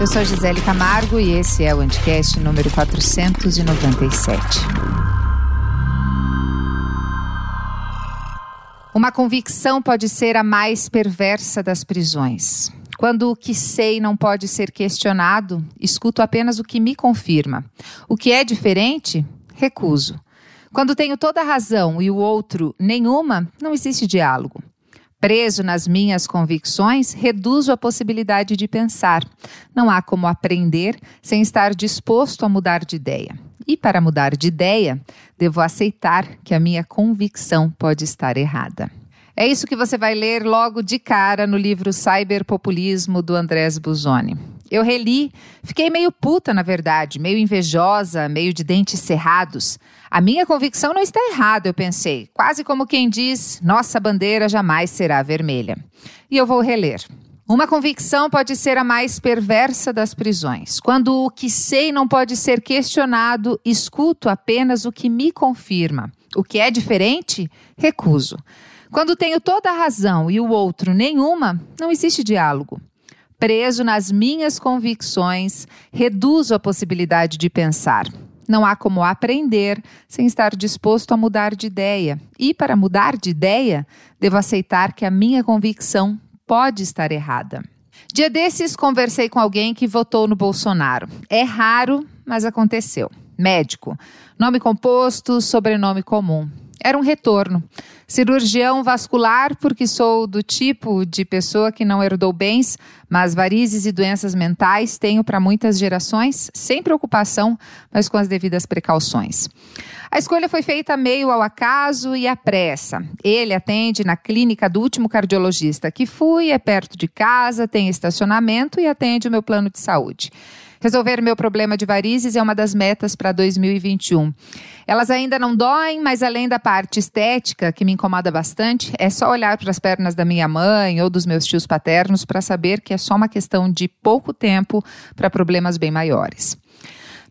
Eu sou Gisele Camargo e esse é o Anticast número 497. Uma convicção pode ser a mais perversa das prisões. Quando o que sei não pode ser questionado, escuto apenas o que me confirma. O que é diferente, recuso. Quando tenho toda a razão e o outro nenhuma, não existe diálogo. Preso nas minhas convicções, reduzo a possibilidade de pensar. Não há como aprender sem estar disposto a mudar de ideia. E para mudar de ideia, devo aceitar que a minha convicção pode estar errada. É isso que você vai ler logo de cara no livro Cyberpopulismo do Andrés Busoni. Eu reli, fiquei meio puta, na verdade, meio invejosa, meio de dentes cerrados. A minha convicção não está errada, eu pensei, quase como quem diz: nossa bandeira jamais será vermelha. E eu vou reler. Uma convicção pode ser a mais perversa das prisões. Quando o que sei não pode ser questionado, escuto apenas o que me confirma. O que é diferente, recuso. Quando tenho toda a razão e o outro nenhuma, não existe diálogo preso nas minhas convicções, reduzo a possibilidade de pensar. Não há como aprender sem estar disposto a mudar de ideia. E para mudar de ideia, devo aceitar que a minha convicção pode estar errada. Dia desses, conversei com alguém que votou no Bolsonaro. É raro, mas aconteceu. Médico. Nome composto, sobrenome comum. Era um retorno. Cirurgião vascular, porque sou do tipo de pessoa que não herdou bens, mas varizes e doenças mentais tenho para muitas gerações, sem preocupação, mas com as devidas precauções. A escolha foi feita meio ao acaso e à pressa. Ele atende na clínica do último cardiologista que fui, é perto de casa, tem estacionamento e atende o meu plano de saúde. Resolver meu problema de varizes é uma das metas para 2021. Elas ainda não doem, mas além da parte estética, que me incomoda bastante, é só olhar para as pernas da minha mãe ou dos meus tios paternos para saber que é só uma questão de pouco tempo para problemas bem maiores.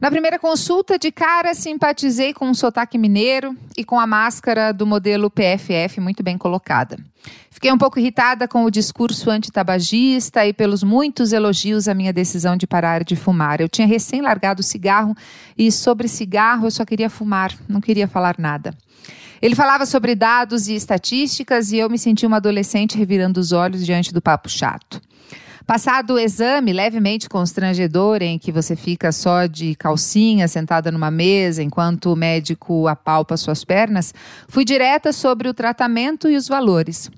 Na primeira consulta, de cara, simpatizei com um sotaque mineiro e com a máscara do modelo PFF muito bem colocada. Fiquei um pouco irritada com o discurso antitabagista e pelos muitos elogios à minha decisão de parar de fumar. Eu tinha recém largado o cigarro e sobre cigarro eu só queria fumar, não queria falar nada. Ele falava sobre dados e estatísticas e eu me senti uma adolescente revirando os olhos diante do papo chato. Passado o exame levemente constrangedor, em que você fica só de calcinha sentada numa mesa enquanto o médico apalpa suas pernas, fui direta sobre o tratamento e os valores.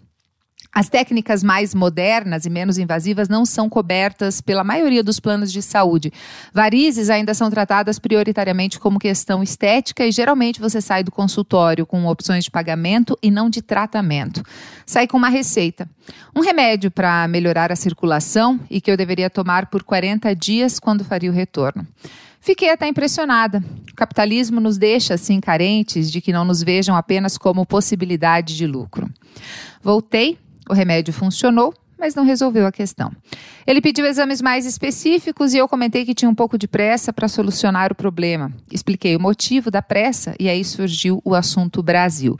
As técnicas mais modernas e menos invasivas não são cobertas pela maioria dos planos de saúde. Varizes ainda são tratadas prioritariamente como questão estética e geralmente você sai do consultório com opções de pagamento e não de tratamento. Sai com uma receita. Um remédio para melhorar a circulação e que eu deveria tomar por 40 dias quando faria o retorno. Fiquei até impressionada. O capitalismo nos deixa assim carentes de que não nos vejam apenas como possibilidade de lucro. Voltei o remédio funcionou, mas não resolveu a questão. Ele pediu exames mais específicos e eu comentei que tinha um pouco de pressa para solucionar o problema. Expliquei o motivo da pressa e aí surgiu o assunto Brasil.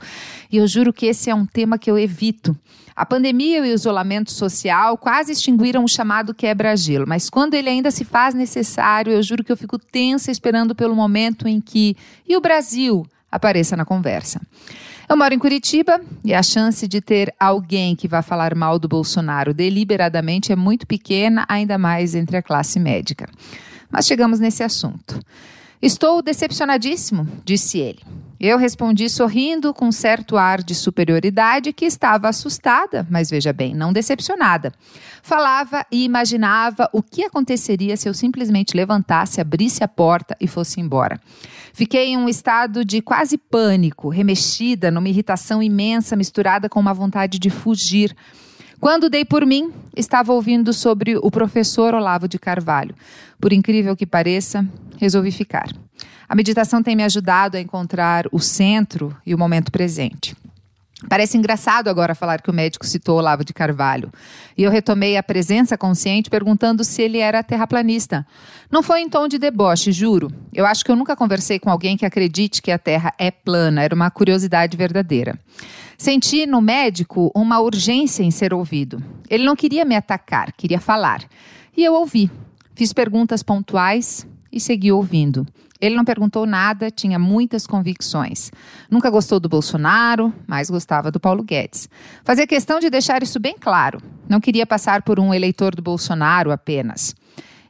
E eu juro que esse é um tema que eu evito. A pandemia e o isolamento social quase extinguiram o chamado quebra-gelo, mas quando ele ainda se faz necessário, eu juro que eu fico tensa esperando pelo momento em que e o Brasil apareça na conversa. Eu moro em Curitiba e a chance de ter alguém que vá falar mal do Bolsonaro deliberadamente é muito pequena, ainda mais entre a classe médica. Mas chegamos nesse assunto. Estou decepcionadíssimo, disse ele. Eu respondi sorrindo com certo ar de superioridade que estava assustada, mas veja bem, não decepcionada. Falava e imaginava o que aconteceria se eu simplesmente levantasse, abrisse a porta e fosse embora. Fiquei em um estado de quase pânico, remexida, numa irritação imensa misturada com uma vontade de fugir. Quando dei por mim, estava ouvindo sobre o professor Olavo de Carvalho. Por incrível que pareça, resolvi ficar. A meditação tem me ajudado a encontrar o centro e o momento presente. Parece engraçado agora falar que o médico citou Olavo de Carvalho. E eu retomei a presença consciente perguntando se ele era terraplanista. Não foi em tom de deboche, juro. Eu acho que eu nunca conversei com alguém que acredite que a Terra é plana. Era uma curiosidade verdadeira. Senti no médico uma urgência em ser ouvido. Ele não queria me atacar, queria falar. E eu ouvi. Fiz perguntas pontuais e segui ouvindo. Ele não perguntou nada, tinha muitas convicções. Nunca gostou do Bolsonaro, mas gostava do Paulo Guedes. Fazia questão de deixar isso bem claro. Não queria passar por um eleitor do Bolsonaro apenas.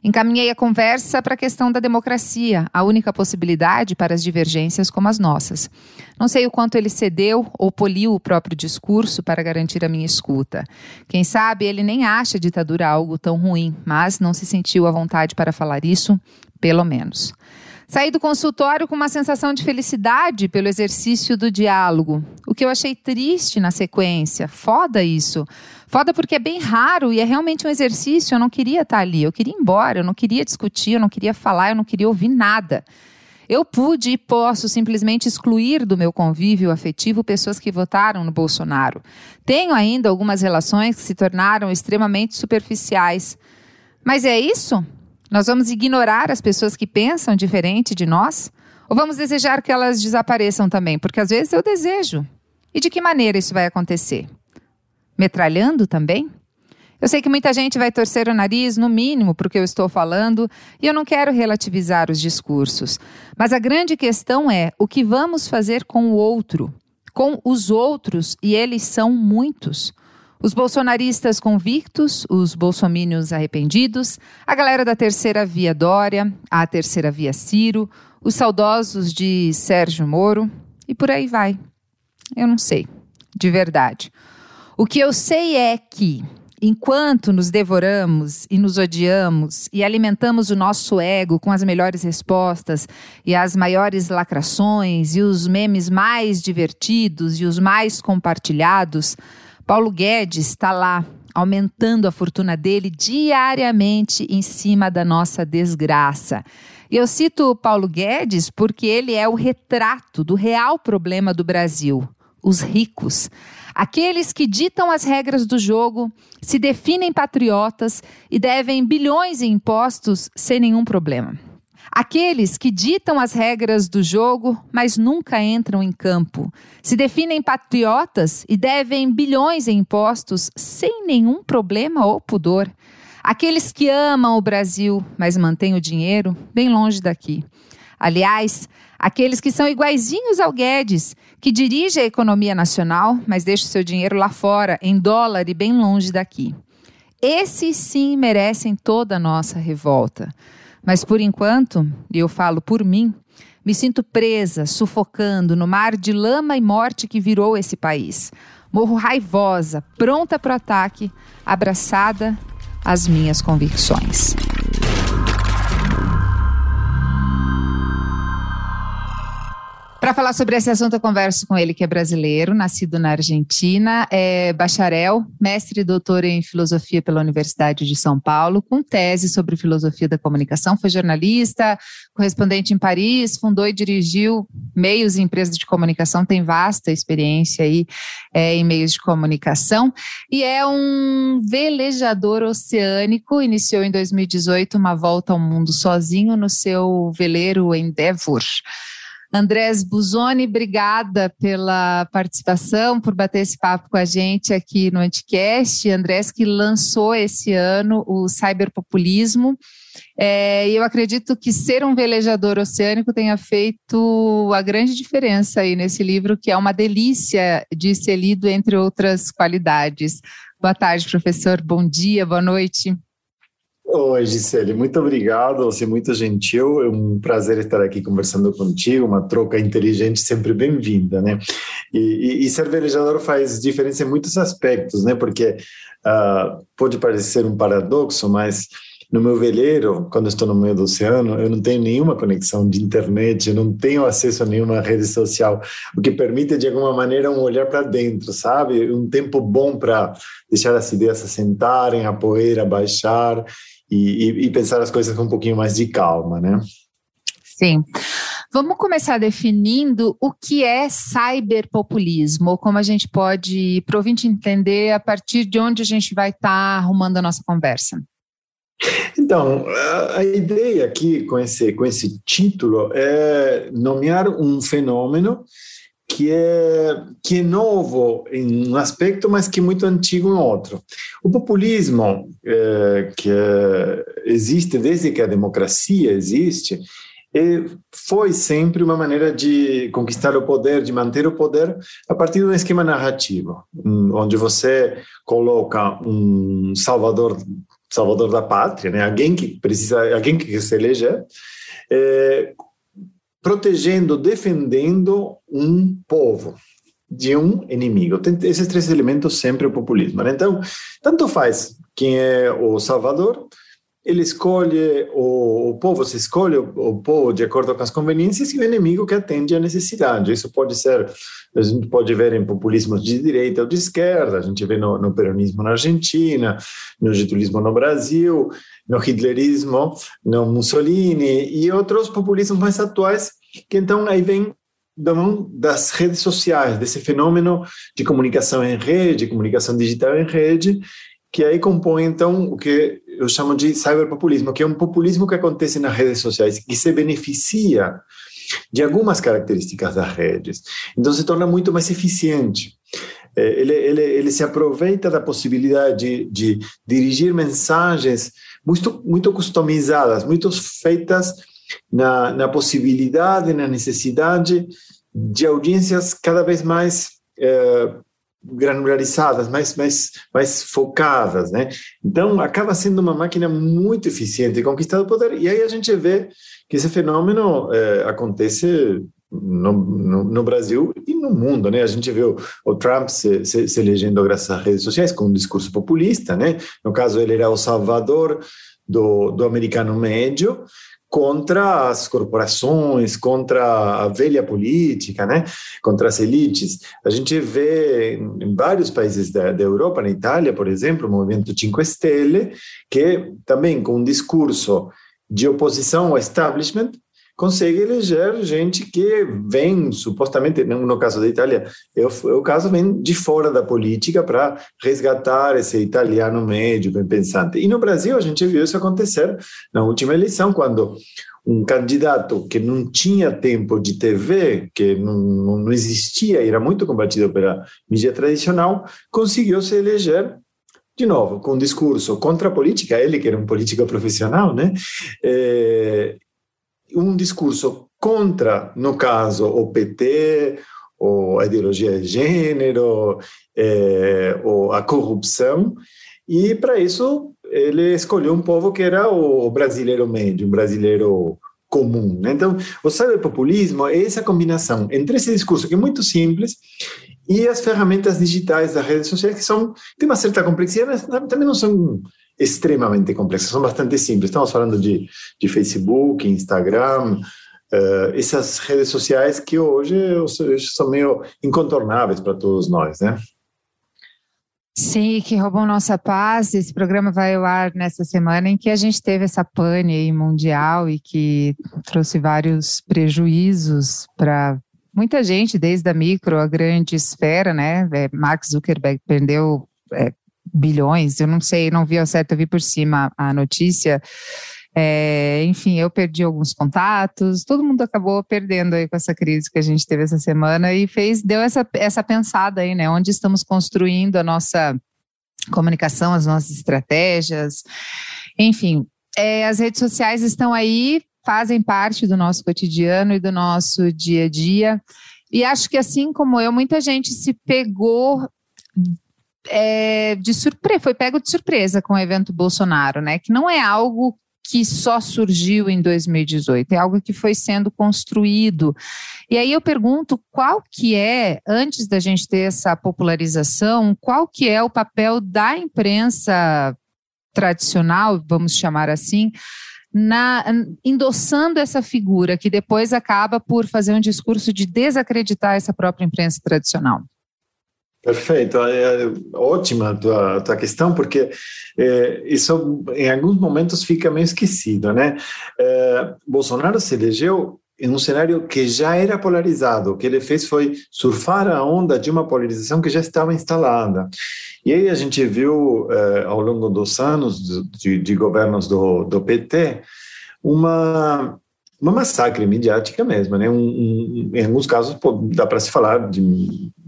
Encaminhei a conversa para a questão da democracia, a única possibilidade para as divergências como as nossas. Não sei o quanto ele cedeu ou poliu o próprio discurso para garantir a minha escuta. Quem sabe ele nem acha a ditadura algo tão ruim, mas não se sentiu à vontade para falar isso, pelo menos. Saí do consultório com uma sensação de felicidade pelo exercício do diálogo, o que eu achei triste na sequência. Foda isso. Foda porque é bem raro e é realmente um exercício. Eu não queria estar ali, eu queria ir embora, eu não queria discutir, eu não queria falar, eu não queria ouvir nada. Eu pude e posso simplesmente excluir do meu convívio afetivo pessoas que votaram no Bolsonaro. Tenho ainda algumas relações que se tornaram extremamente superficiais. Mas é isso? Nós vamos ignorar as pessoas que pensam diferente de nós? Ou vamos desejar que elas desapareçam também? Porque às vezes eu desejo. E de que maneira isso vai acontecer? Metralhando também? Eu sei que muita gente vai torcer o nariz, no mínimo, para o que eu estou falando, e eu não quero relativizar os discursos. Mas a grande questão é o que vamos fazer com o outro, com os outros, e eles são muitos. Os bolsonaristas convictos, os bolsomínios arrependidos, a galera da terceira via Dória, a terceira via Ciro, os saudosos de Sérgio Moro e por aí vai. Eu não sei, de verdade. O que eu sei é que, enquanto nos devoramos e nos odiamos e alimentamos o nosso ego com as melhores respostas e as maiores lacrações e os memes mais divertidos e os mais compartilhados, Paulo Guedes está lá, aumentando a fortuna dele diariamente em cima da nossa desgraça. E eu cito Paulo Guedes porque ele é o retrato do real problema do Brasil: os ricos. Aqueles que ditam as regras do jogo, se definem patriotas e devem bilhões em impostos sem nenhum problema. Aqueles que ditam as regras do jogo, mas nunca entram em campo, se definem patriotas e devem bilhões em impostos sem nenhum problema ou pudor. Aqueles que amam o Brasil, mas mantêm o dinheiro bem longe daqui. Aliás, aqueles que são iguaizinhos ao Guedes, que dirige a economia nacional, mas deixa o seu dinheiro lá fora, em dólar e bem longe daqui. Esses sim merecem toda a nossa revolta. Mas por enquanto, e eu falo por mim, me sinto presa, sufocando no mar de lama e morte que virou esse país. Morro raivosa, pronta para o ataque, abraçada às minhas convicções. Para falar sobre esse assunto, eu converso com ele, que é brasileiro, nascido na Argentina, é bacharel, mestre e doutor em filosofia pela Universidade de São Paulo, com tese sobre filosofia da comunicação. Foi jornalista, correspondente em Paris, fundou e dirigiu meios e empresas de comunicação, tem vasta experiência aí é, em meios de comunicação e é um velejador oceânico. Iniciou em 2018 uma volta ao mundo sozinho no seu veleiro Endeavour. Andrés Buzoni, obrigada pela participação, por bater esse papo com a gente aqui no Anticast. Andrés que lançou esse ano o cyberpopulismo. É, eu acredito que ser um velejador oceânico tenha feito a grande diferença aí nesse livro, que é uma delícia de ser lido, entre outras qualidades. Boa tarde, professor. Bom dia, boa noite. Oi, Gisele, muito obrigado, você é muito gentil, é um prazer estar aqui conversando contigo, uma troca inteligente sempre bem-vinda, né? E, e, e, ser velejador faz diferença em muitos aspectos, né? Porque uh, pode parecer um paradoxo, mas no meu veleiro, quando estou no meio do oceano, eu não tenho nenhuma conexão de internet, não tenho acesso a nenhuma rede social, o que permite de alguma maneira um olhar para dentro, sabe? Um tempo bom para deixar as ideias assentarem, a poeira baixar e, e, pensar as coisas com um pouquinho mais de calma, né? Sim. Vamos começar definindo o que é cyberpopulismo, ou como a gente pode, para ouvinte entender, a partir de onde a gente vai estar tá arrumando a nossa conversa. Então, a ideia aqui com esse, com esse título é nomear um fenômeno que é, que é novo em um aspecto, mas que é muito antigo em outro. O populismo, é, que é, existe desde que a democracia existe, é, foi sempre uma maneira de conquistar o poder, de manter o poder a partir de um esquema narrativo, onde você coloca um salvador, salvador da pátria, né? alguém que precisa, alguém que se eleger, é, protegendo, defendendo um povo de um inimigo. Tem esses três elementos sempre o populismo. Né? Então, tanto faz quem é o salvador, ele escolhe, o, o povo se escolhe o, o, povo de acordo com as conveniências e o inimigo que atende à necessidade. Isso pode ser, a gente pode ver em populismos de direita ou de esquerda, a gente vê no, no peronismo na Argentina, no getulismo no Brasil, no hitlerismo, no Mussolini e outros populismos mais atuais, que então aí vem das redes sociais, desse fenômeno de comunicação em rede, comunicação digital em rede, que aí compõe então o que eu chamo de cyberpopulismo, que é um populismo que acontece nas redes sociais, que se beneficia de algumas características das redes. Então se torna muito mais eficiente. Ele, ele, ele se aproveita da possibilidade de, de dirigir mensagens muito, muito customizadas, muito feitas na, na possibilidade, na necessidade de audiências cada vez mais é, granularizadas, mais, mais, mais focadas, né? Então, acaba sendo uma máquina muito eficiente de conquistar o poder. E aí a gente vê que esse fenômeno é, acontece no, no, no, Brasil e no mundo, né? A gente vê o, o Trump se, se, se, elegendo graças às redes sociais com um discurso populista, né? No caso, ele era o salvador do, do americano médio contra as corporações, contra a velha política, né? Contra as elites. A gente vê em vários países da, da Europa, na Itália, por exemplo, o movimento Cinque Stelle, que também com um discurso de oposição ao establishment, consegue eleger gente que vem, supostamente, no caso da Itália, é o, é o caso vem de fora da política para resgatar esse italiano médio, bem pensante. E no Brasil a gente viu isso acontecer na última eleição, quando um candidato que não tinha tempo de TV, que não, não existia, era muito combatido pela mídia tradicional, conseguiu se eleger de novo, com um discurso contra a política, ele que era um político profissional, né? É, um discurso contra, no caso, o PT, ou a ideologia de gênero, é, ou a corrupção, e para isso ele escolheu um povo que era o brasileiro médio, um brasileiro comum. Né? Então, o cyberpopulismo é essa combinação entre esse discurso que é muito simples e as ferramentas digitais das redes sociais que são tem uma certa complexidade, mas também não são extremamente complexas, são bastante simples. Estamos falando de, de Facebook, Instagram, uh, essas redes sociais que hoje, são meio incontornáveis para todos nós, né? Sim, que roubam nossa paz. Esse programa vai ao ar nessa semana em que a gente teve essa pane mundial e que trouxe vários prejuízos para muita gente, desde a micro a grande esfera, né? É, Mark Zuckerberg perdeu é, bilhões, eu não sei, não vi ao certo, eu vi por cima a notícia. É, enfim, eu perdi alguns contatos, todo mundo acabou perdendo aí com essa crise que a gente teve essa semana e fez, deu essa, essa pensada aí, né? Onde estamos construindo a nossa comunicação, as nossas estratégias, enfim. É, as redes sociais estão aí, fazem parte do nosso cotidiano e do nosso dia a dia. E acho que assim como eu, muita gente se pegou é, de surpresa, foi pego de surpresa com o evento Bolsonaro, né? Que não é algo que só surgiu em 2018, é algo que foi sendo construído. E aí eu pergunto qual que é, antes da gente ter essa popularização, qual que é o papel da imprensa tradicional, vamos chamar assim, na, endossando essa figura que depois acaba por fazer um discurso de desacreditar essa própria imprensa tradicional. Perfeito, é, é ótima a tua, tua questão, porque é, isso em alguns momentos fica meio esquecido, né? É, Bolsonaro se elegeu em um cenário que já era polarizado. O que ele fez foi surfar a onda de uma polarização que já estava instalada. E aí a gente viu, é, ao longo dos anos de, de governos do, do PT, uma uma massacre midiática mesmo, né? Um, um, em alguns casos pô, dá para se falar de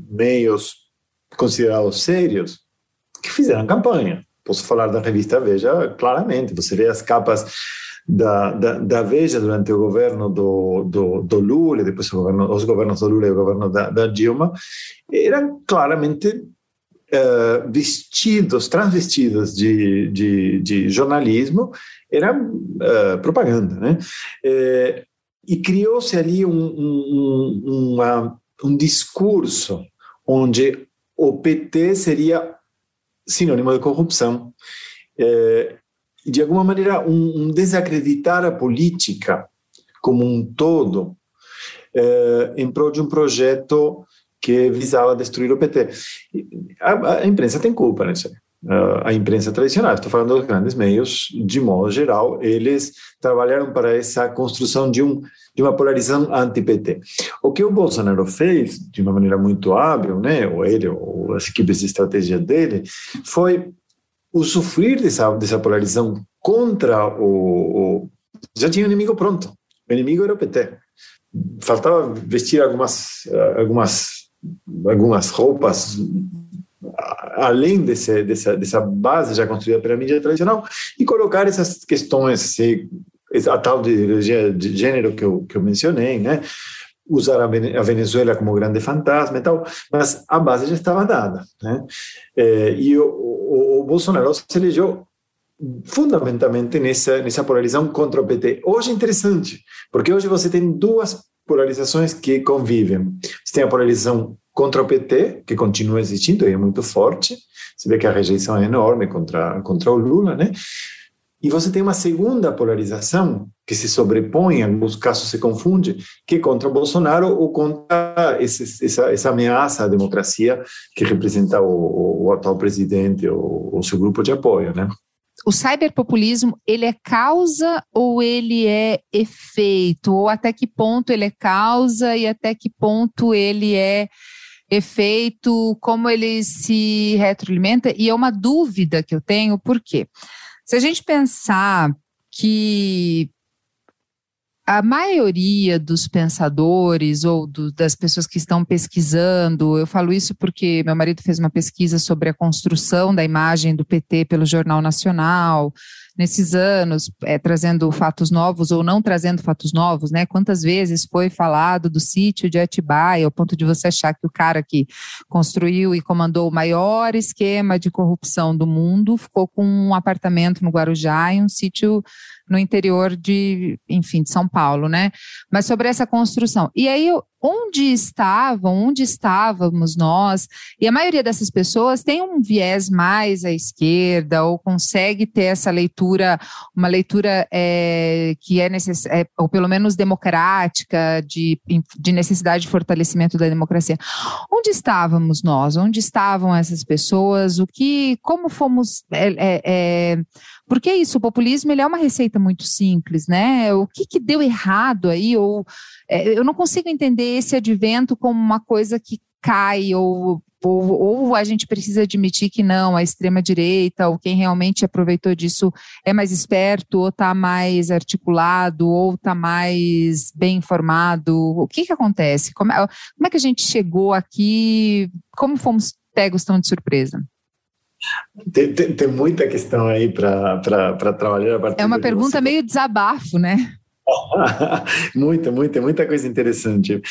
meios considerados sérios que fizeram campanha. Posso falar da revista Veja claramente. Você vê as capas da, da, da Veja durante o governo do, do, do Lula, depois governo, os governos do Lula e o governo da, da Dilma, eram claramente uh, vestidos, transvestidos de, de, de jornalismo, era uh, propaganda, né? Uh, e criou-se ali um, um, uma, um discurso onde o PT seria sinônimo de corrupção. É, de alguma maneira, um, um, desacreditar a política como um todo é, em prol de um projeto que visava destruir o PT. A, a imprensa tem culpa nisso. a imprensa tradicional, estou falando dos grandes meios, de modo geral, eles trabalharam para essa construção de, um, de uma polarização anti-PT. O que o Bolsonaro fez, de uma maneira muito hábil, né, ou ele, ou as equipes de estratégia dele, foi usufruir dessa, dessa polarização contra o, o já tinha o inimigo pronto. O inimigo era o PT. Faltava vestir algumas algumas algumas roupas além desse, dessa, dessa base já construída pela mídia tradicional e colocar essas questões, a tal de, de gênero que eu, que eu mencionei, né? usar a Venezuela como grande fantasma e tal, mas a base já estava dada. Né? É, e o, o, o, Bolsonaro se elegeu fundamentalmente nessa, nessa polarização contra o PT. Hoje é interessante, porque hoje você tem duas polarizações que convivem. Você tem a polarização contra o PT, que continua existindo e é muito forte, você vê que a rejeição é enorme contra, contra o Lula, né? E você tem uma segunda polarização que se sobrepõe, em alguns casos se confunde, que é contra Bolsonaro ou contra esse, essa, essa, ameaça à democracia que representa o, o, o atual presidente ou o seu grupo de apoio, né? O cyberpopulismo, ele é causa ou ele é efeito? Ou até que ponto ele é causa e até que ponto ele é efeito? Como ele se retroalimenta? E é uma dúvida que eu tenho, por quê? Se a gente pensar que a maioria dos pensadores ou do, das pessoas que estão pesquisando, eu falo isso porque meu marido fez uma pesquisa sobre a construção da imagem do PT pelo Jornal Nacional, nesses anos, é, trazendo fatos novos ou não trazendo fatos novos, né? Quantas vezes foi falado do sítio de Atibaia, ao ponto de você achar que o cara que construiu e comandou o maior esquema de corrupção do mundo ficou com um apartamento no Guarujá e um sítio no interior de, enfim, de São Paulo, né? Mas sobre essa construção. E aí, onde estavam, onde estávamos nós? E a maioria dessas pessoas tem um viés mais à esquerda ou consegue ter essa leitura, uma leitura é, que é necessária, é, ou pelo menos democrática, de, de necessidade de fortalecimento da democracia. Onde estávamos nós? Onde estavam essas pessoas? O que, como fomos é, é, é porque isso, o populismo ele é uma receita muito simples, né? O que, que deu errado aí? Ou eu não consigo entender esse advento como uma coisa que cai ou, ou, ou, a gente precisa admitir que não, a extrema-direita, ou quem realmente aproveitou disso é mais esperto, ou está mais articulado, ou está mais bem informado. O que, que acontece? Como é, como é que a gente chegou aqui? Como fomos pegos tão de surpresa? Tem, tem, tem muita questão aí para trabalhar. é uma pergunta meio desabafo, né? muita, muita, muita coisa interessante.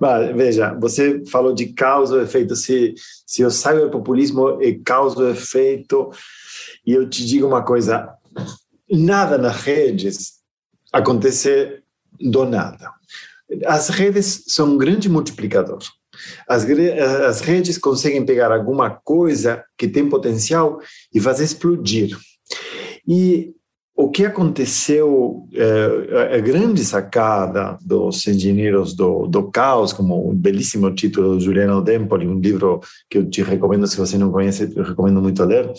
Mas, veja, você falou de causa e efeito. Se, se o cyberpopulismo é causa e efeito, e eu te digo uma coisa: nada nas redes acontece do nada. As redes são um grande multiplicador. As, as redes conseguem pegar alguma coisa que tem potencial e fazer explodir. E o que aconteceu, é, a grande sacada dos engenheiros do, do caos, como o belíssimo título de Juliano Dempoli, um livro que eu te recomendo, se você não conhece, eu recomendo muito ler,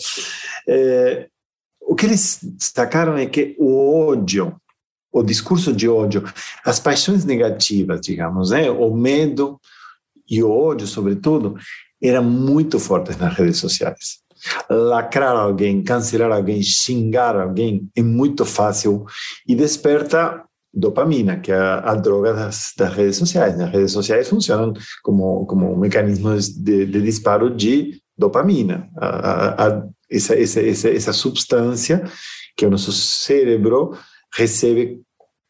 é, o que eles sacaram é que o ódio, o discurso de ódio, as paixões negativas, digamos, né, o medo, e o ódio, sobretudo, eram muito fortes nas redes sociais. Lacrar alguém, cancelar alguém, xingar alguém é muito fácil e desperta dopamina, que é a, a droga das, das, redes sociais. Né? As redes sociais funcionam como, como um mecanismo de, de disparo de dopamina, a, a, essa, essa, essa, essa substância que o nosso cérebro recebe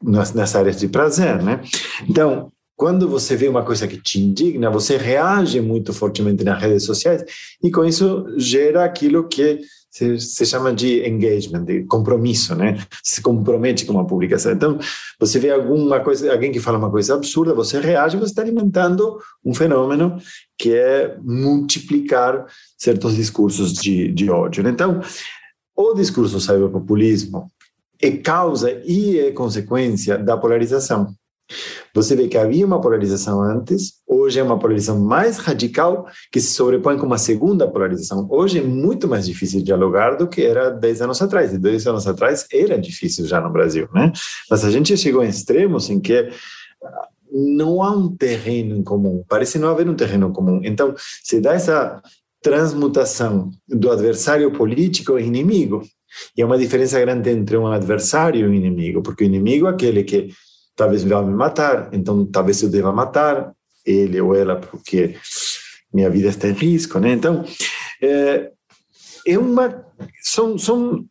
nas, nas áreas de prazer, né? Então, quando você vê uma coisa que te indigna, você reage muito fortemente nas redes sociais e com isso gera aquilo que se, se chama de engagement, de compromisso, né? Se compromete com uma publicação. Então, você vê alguma coisa, alguém que fala uma coisa absurda, você reage, você está alimentando um fenômeno que é multiplicar certos discursos de, de ódio. Né? Então, o discurso cyberpopulismo é causa e é consequência da polarização. Você vê que havia uma polarização antes, hoje é uma polarização mais radical que se sobrepõe com uma segunda polarização. Hoje é muito mais difícil dialogar do que era 10 anos atrás. E 10 anos atrás era difícil já no Brasil, né? Mas a gente chegou em extremos em que não há um terreno em comum, parece não haver um terreno comum. Então, se dá essa transmutação do adversário político em inimigo. E é uma diferença grande entre um adversário e um inimigo, porque o inimigo é aquele que talvez vai me matar, então talvez eu deva matar ele ou ela, porque minha vida está em risco, né? Então, é, é uma. São, são.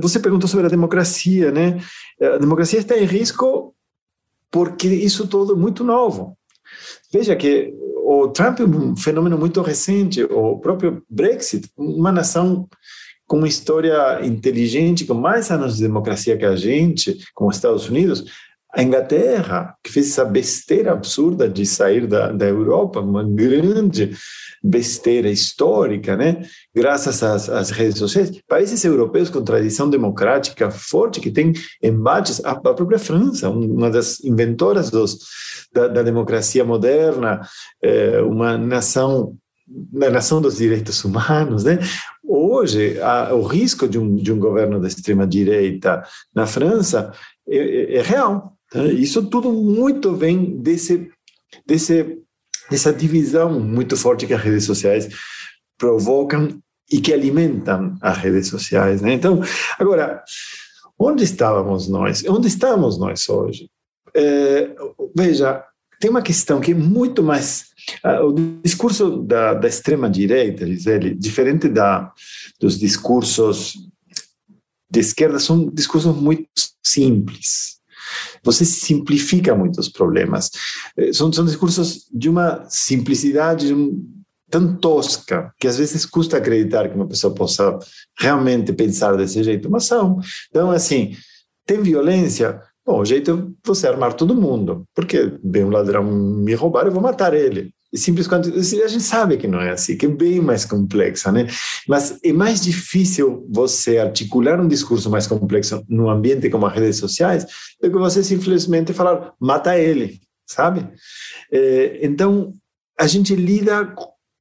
Você perguntou sobre a democracia, né? A democracia está em risco porque isso tudo é muito novo. Veja que o Trump é um fenômeno muito recente, o próprio Brexit, uma nação com uma história inteligente, com mais anos de democracia que a gente, como os Estados Unidos, a Inglaterra, que fez essa besteira absurda de sair da, da Europa, uma grande besteira histórica, né? graças às, às, redes sociais, países europeus com tradição democrática forte, que tem embates, a, a própria França, uma das inventoras dos, da, da democracia moderna, é, uma nação na nação dos direitos humanos, né? Hoje, a, o risco de um, de um governo da extrema direita na França é, é, é real. Tá? Isso tudo muito vem desse, desse, dessa divisão muito forte que as redes sociais provocam e que alimentam as redes sociais. Né? Então, agora, onde estávamos nós? Onde estamos nós hoje? É, veja, tem uma questão que é muito mais. Uh, o discurso da, da extrema-direita, Gisele, diferente da, dos discursos de esquerda, são discursos muito simples. Você simplifica muitos problemas. Eh, são, são discursos de uma simplicidade tão tosca que às vezes custa acreditar que uma pessoa possa realmente pensar desse jeito, mas são. Então, assim, tem violência? Bom, o jeito é você armar todo mundo, porque vem um ladrão me roubar, eu vou matar ele. Simples quanto a gente sabe que não é assim, que é bem mais complexa, né? Mas é mais difícil você articular um discurso mais complexo num ambiente como as redes sociais do que você simplesmente falar mata ele, sabe? É, então a gente lida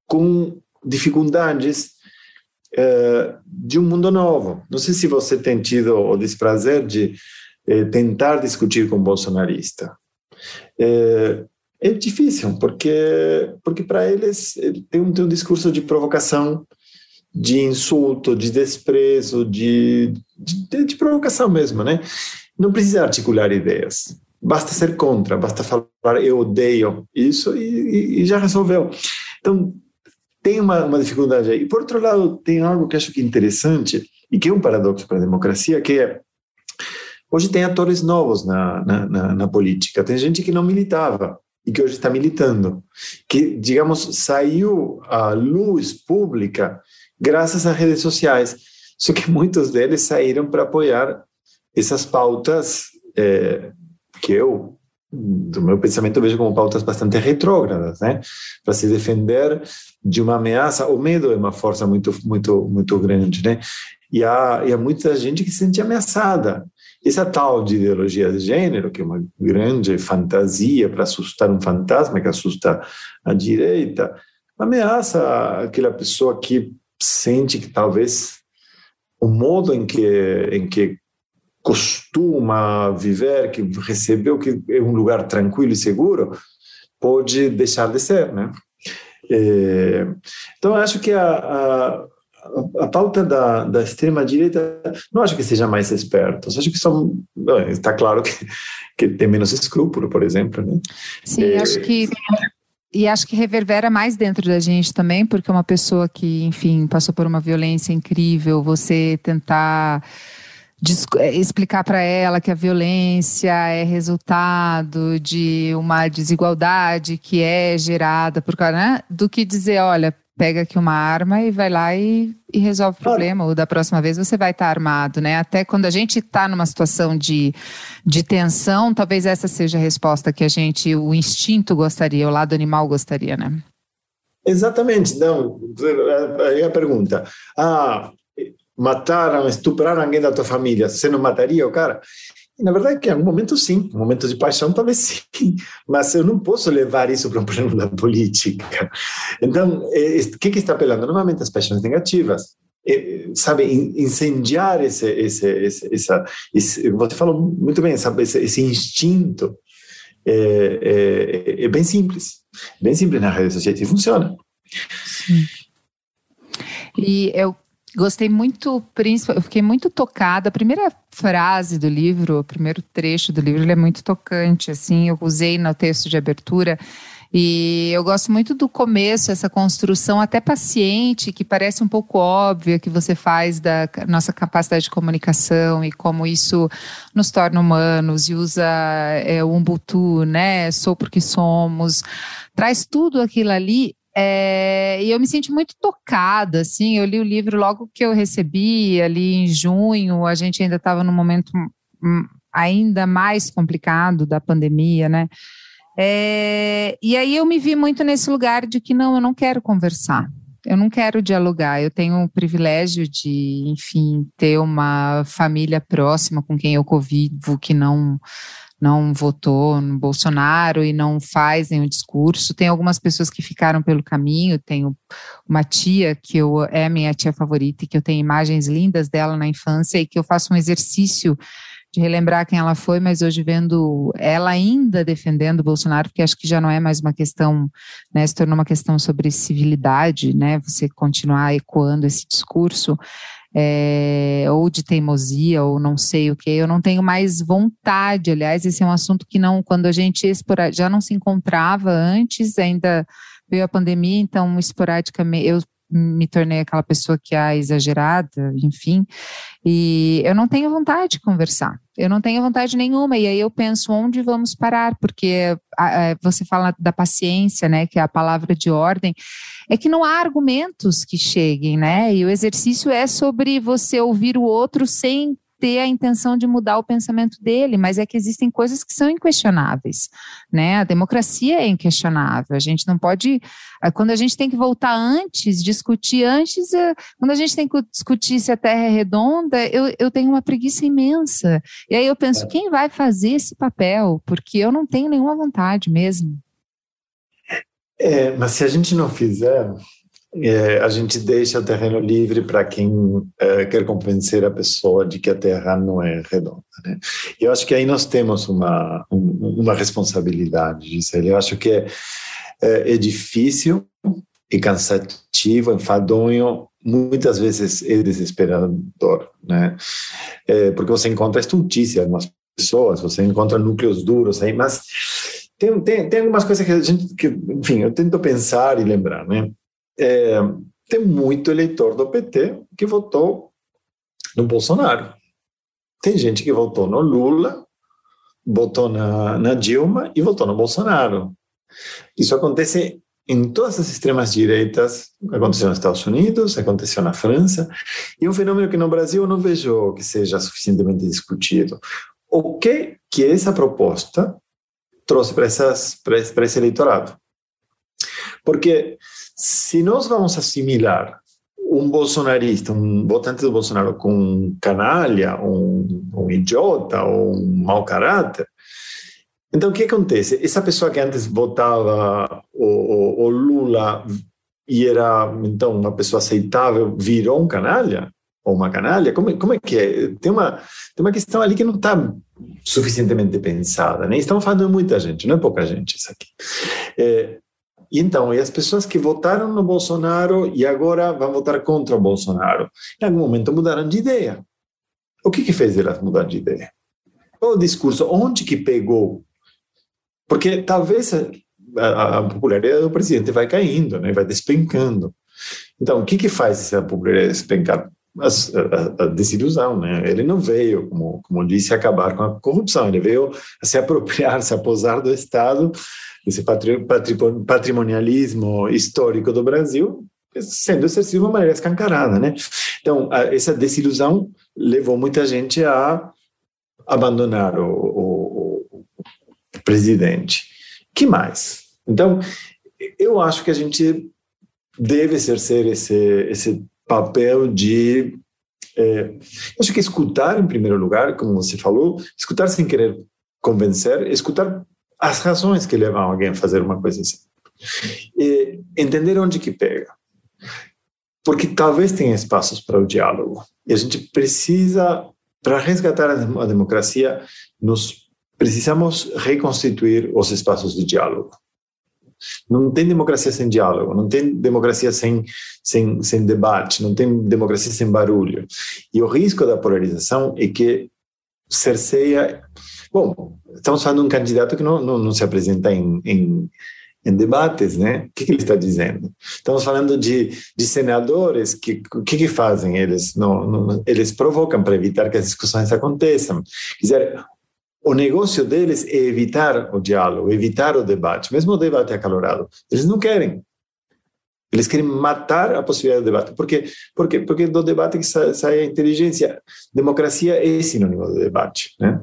com dificuldades é, de um mundo novo. Não sei se você tem tido o desprazer de é, tentar discutir com bolsonarista. É, é difícil, porque, porque para eles tem um, tem um discurso de provocação, de insulto, de desprezo, de, de, de provocação mesmo, né? Não precisa articular ideias, basta ser contra, basta falar eu odeio isso e, e já resolveu. Então, tem uma, uma dificuldade aí. E, por outro lado, tem algo que acho que é interessante e que é um paradoxo para a democracia, que é Hoje tem atores novos na, na, na, na política. Tem gente que não militava e que hoje está militando, que, digamos, saiu à luz pública graças às redes sociais. Só que muitos deles saíram para apoiar essas pautas é, que eu, do meu pensamento, vejo como pautas bastante retrógradas, né? Para se defender de uma ameaça. O medo é uma força muito, muito, muito grande, né? E há, e há muita gente que se sente ameaçada. Essa tal de ideologia de gênero, que é uma grande fantasia para assustar um fantasma que assusta a direita, ameaça aquela pessoa que sente que talvez o modo em que em que costuma viver, que recebeu que é um lugar tranquilo e seguro, pode deixar de ser, né? É, então acho que a, a a pauta da, da extrema-direita não acho que seja mais espertos, acho que são. Está claro que, que tem menos escrúpulo, por exemplo. Né? Sim, é, acho que. E acho que reverbera mais dentro da gente também, porque uma pessoa que, enfim, passou por uma violência incrível, você tentar é, explicar para ela que a violência é resultado de uma desigualdade que é gerada por causa né? do que dizer, olha, pega aqui uma arma e vai lá e, e resolve o problema. Ou da próxima vez você vai estar armado, né? Até quando a gente está numa situação de, de tensão, talvez essa seja a resposta que a gente, o instinto gostaria, o lado animal gostaria, né? Exatamente. Não, aí a pergunta. Ah, mataram, estupraram alguém da tua família, você não mataria o cara? Na verdade, em algum momento sim, um momento de paixão talvez sim, mas eu não posso levar isso para um plano da política. Então, o é, que, que está apelando? Normalmente as paixões negativas, é, sabe, incendiar esse, esse, esse, essa, esse, você falou muito bem, sabe, esse, esse instinto é, é, é, bem simples, bem simples nas redes sociais e funciona. Sim. E eu Gostei muito, eu fiquei muito tocada. A primeira frase do livro, o primeiro trecho do livro, ele é muito tocante, assim, eu usei no texto de abertura. E eu gosto muito do começo, essa construção até paciente, que parece um pouco óbvia, que você faz da nossa capacidade de comunicação e como isso nos torna humanos, e usa é, o Ubuntu, né? Sou porque somos. Traz tudo aquilo ali é, e eu me senti muito tocada, assim, eu li o livro logo que eu recebi, ali em junho, a gente ainda estava num momento ainda mais complicado da pandemia, né? É, e aí eu me vi muito nesse lugar de que não, eu não quero conversar, eu não quero dialogar, eu tenho o privilégio de, enfim, ter uma família próxima com quem eu convivo, que não não votou no Bolsonaro e não faz nenhum discurso. Tem algumas pessoas que ficaram pelo caminho. Tenho uma tia que eu, é minha tia favorita e que eu tenho imagens lindas dela na infância e que eu faço um exercício de relembrar quem ela foi, mas hoje vendo ela ainda defendendo o Bolsonaro, porque acho que já não é mais uma questão, né, se tornou uma questão sobre civilidade, né, você continuar ecoando esse discurso, é, ou de teimosia, ou não sei o que, eu não tenho mais vontade. Aliás, esse é um assunto que não, quando a gente já não se encontrava antes, ainda veio a pandemia, então esporadicamente eu me tornei aquela pessoa que é exagerada, enfim, e eu não tenho vontade de conversar, eu não tenho vontade nenhuma, e aí eu penso onde vamos parar, porque você fala da paciência, né, que é a palavra de ordem, é que não há argumentos que cheguem, né, e o exercício é sobre você ouvir o outro sem ter a intenção de mudar o pensamento dele, mas é que existem coisas que são inquestionáveis, né? A democracia é inquestionável. A gente não pode, ah, quando a gente tem que voltar antes, discutir antes, é, quando a gente tem que discutir se a Terra é redonda, eu, eu tenho uma preguiça imensa. E aí eu penso, é. quem vai fazer esse papel? Porque eu não tenho nenhuma vontade mesmo. É, mas se a gente não fizer, é, a gente deixa o terreno livre para quem é, quer convencer a pessoa de que a Terra não é redonda. Né? Eu acho que aí nós temos uma, uma responsabilidade, Gisele. Eu acho que é, é, é difícil e cansativo, enfadonho, muitas vezes é desesperador, né? É, porque você encontra estultícia algumas pessoas, você encontra núcleos duros aí, mas tem, tem, tem algumas coisas que a gente, que, enfim, eu tento pensar e lembrar, né? É, tem muito eleitor do PT que votou no Bolsonaro. Tem gente que votou no Lula, votou na, na Dilma e votou no Bolsonaro. Isso acontece em todas as extremas direitas, aconteceu nos Estados Unidos, aconteceu na França, e um fenômeno que no Brasil eu não vejo que seja suficientemente discutido. O que que essa proposta trouxe para esse eleitorado? Porque se nós vamos assimilar um bolsonarista, um votante do Bolsonaro com um canalha, um, um idiota, um mau caráter, então o que acontece? Essa pessoa que antes votava o, o, o Lula e era então uma pessoa aceitável, virou um canalha? ou uma canalha? Como, como é que é? Tem uma, tem uma questão ali que não está suficientemente pensada, né? Estamos falando de muita gente, não é pouca gente isso aqui. É, e então, e as pessoas que votaram no Bolsonaro e agora vão votar contra o Bolsonaro, em algum momento mudaram de ideia. O que que fez elas mudar de ideia? O discurso, onde que pegou? Porque talvez a, a popularidade do presidente vai caindo, né? vai despencando. Então, o que que faz essa popularidade despencar? A, a, desilusão, né? Ele não veio, como, como disse, acabar com a corrupção, ele veio se apropriar, se aposar do Estado esse patrimonialismo histórico do Brasil sendo exercido de uma maneira escancarada, né? Então, essa desilusão levou muita gente a abandonar o, o, o presidente. que mais? Então, eu acho que a gente deve exercer esse, esse papel de é, acho que escutar em primeiro lugar, como você falou, escutar sem querer convencer, escutar as razões que levam alguém a fazer uma coisa assim. E entender onde que pega. Porque talvez tenha espaços para o diálogo. E a gente precisa, para resgatar a democracia, nós precisamos reconstituir os espaços de diálogo. Não tem democracia sem diálogo, não tem democracia sem, sem, sem debate, não tem democracia sem barulho. E o risco da polarização é que cerceia Bom, estamos falando de um candidato que não, não, não se apresenta em, em, em, debates, né? O que, que, ele está dizendo? Estamos falando de, de senadores que o que, que fazem eles? Não, não, eles provocam para evitar que as discussões aconteçam. Quer dizer, o negócio deles é evitar o diálogo, evitar o debate, mesmo o debate acalorado. Eles não querem. Eles querem matar a possibilidade do debate. Por quê? Porque, porque do debate que sai, sai a inteligência. Democracia é sinônimo de debate, né?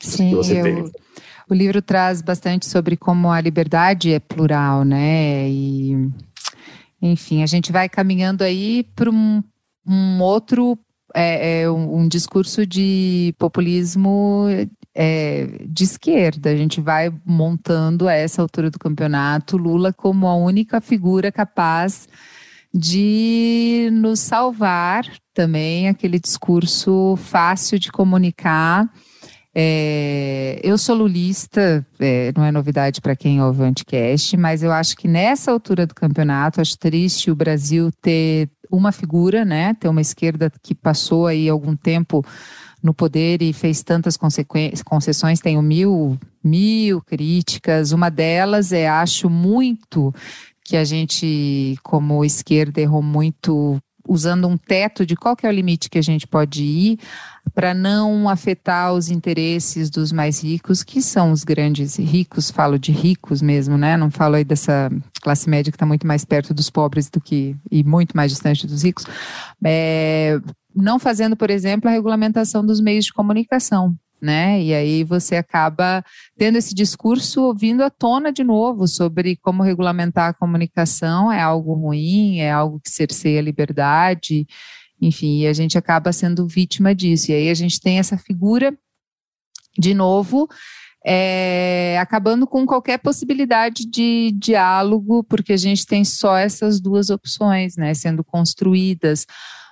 Sim, eu, o livro traz bastante sobre como a liberdade é plural, né? E, enfim, a gente vai caminhando aí para um, um, outro, é, é um, um, discurso de populismo é, de esquerda. A gente vai montando a essa altura do campeonato Lula como a única figura capaz de nos salvar também aquele discurso fácil de comunicar é, eu sou lulista, é, não é novidade para quem ouve o Anticast, mas eu acho que nessa altura do campeonato, acho triste o Brasil ter uma figura, né? Ter uma esquerda que passou aí algum tempo no poder e fez tantas concessões, tenho mil, mil críticas. Uma delas é, acho muito que a gente, como esquerda, errou muito usando um teto de qual é o limite que a gente pode ir para não afetar os interesses dos mais ricos, que são os grandes ricos, falo de ricos mesmo, né? Não falo aí dessa classe média que está muito mais perto dos pobres do que e muito mais distante dos ricos. É, não fazendo, por exemplo, a regulamentação dos meios de comunicação né? E aí você acaba tendo esse discurso vindo à tona de novo sobre como regulamentar a comunicação é algo ruim, é algo que cerceia a liberdade, enfim, e a gente acaba sendo vítima disso. E aí a gente tem essa figura, de novo, é, acabando com qualquer possibilidade de diálogo, porque a gente tem só essas duas opções, né, sendo construídas.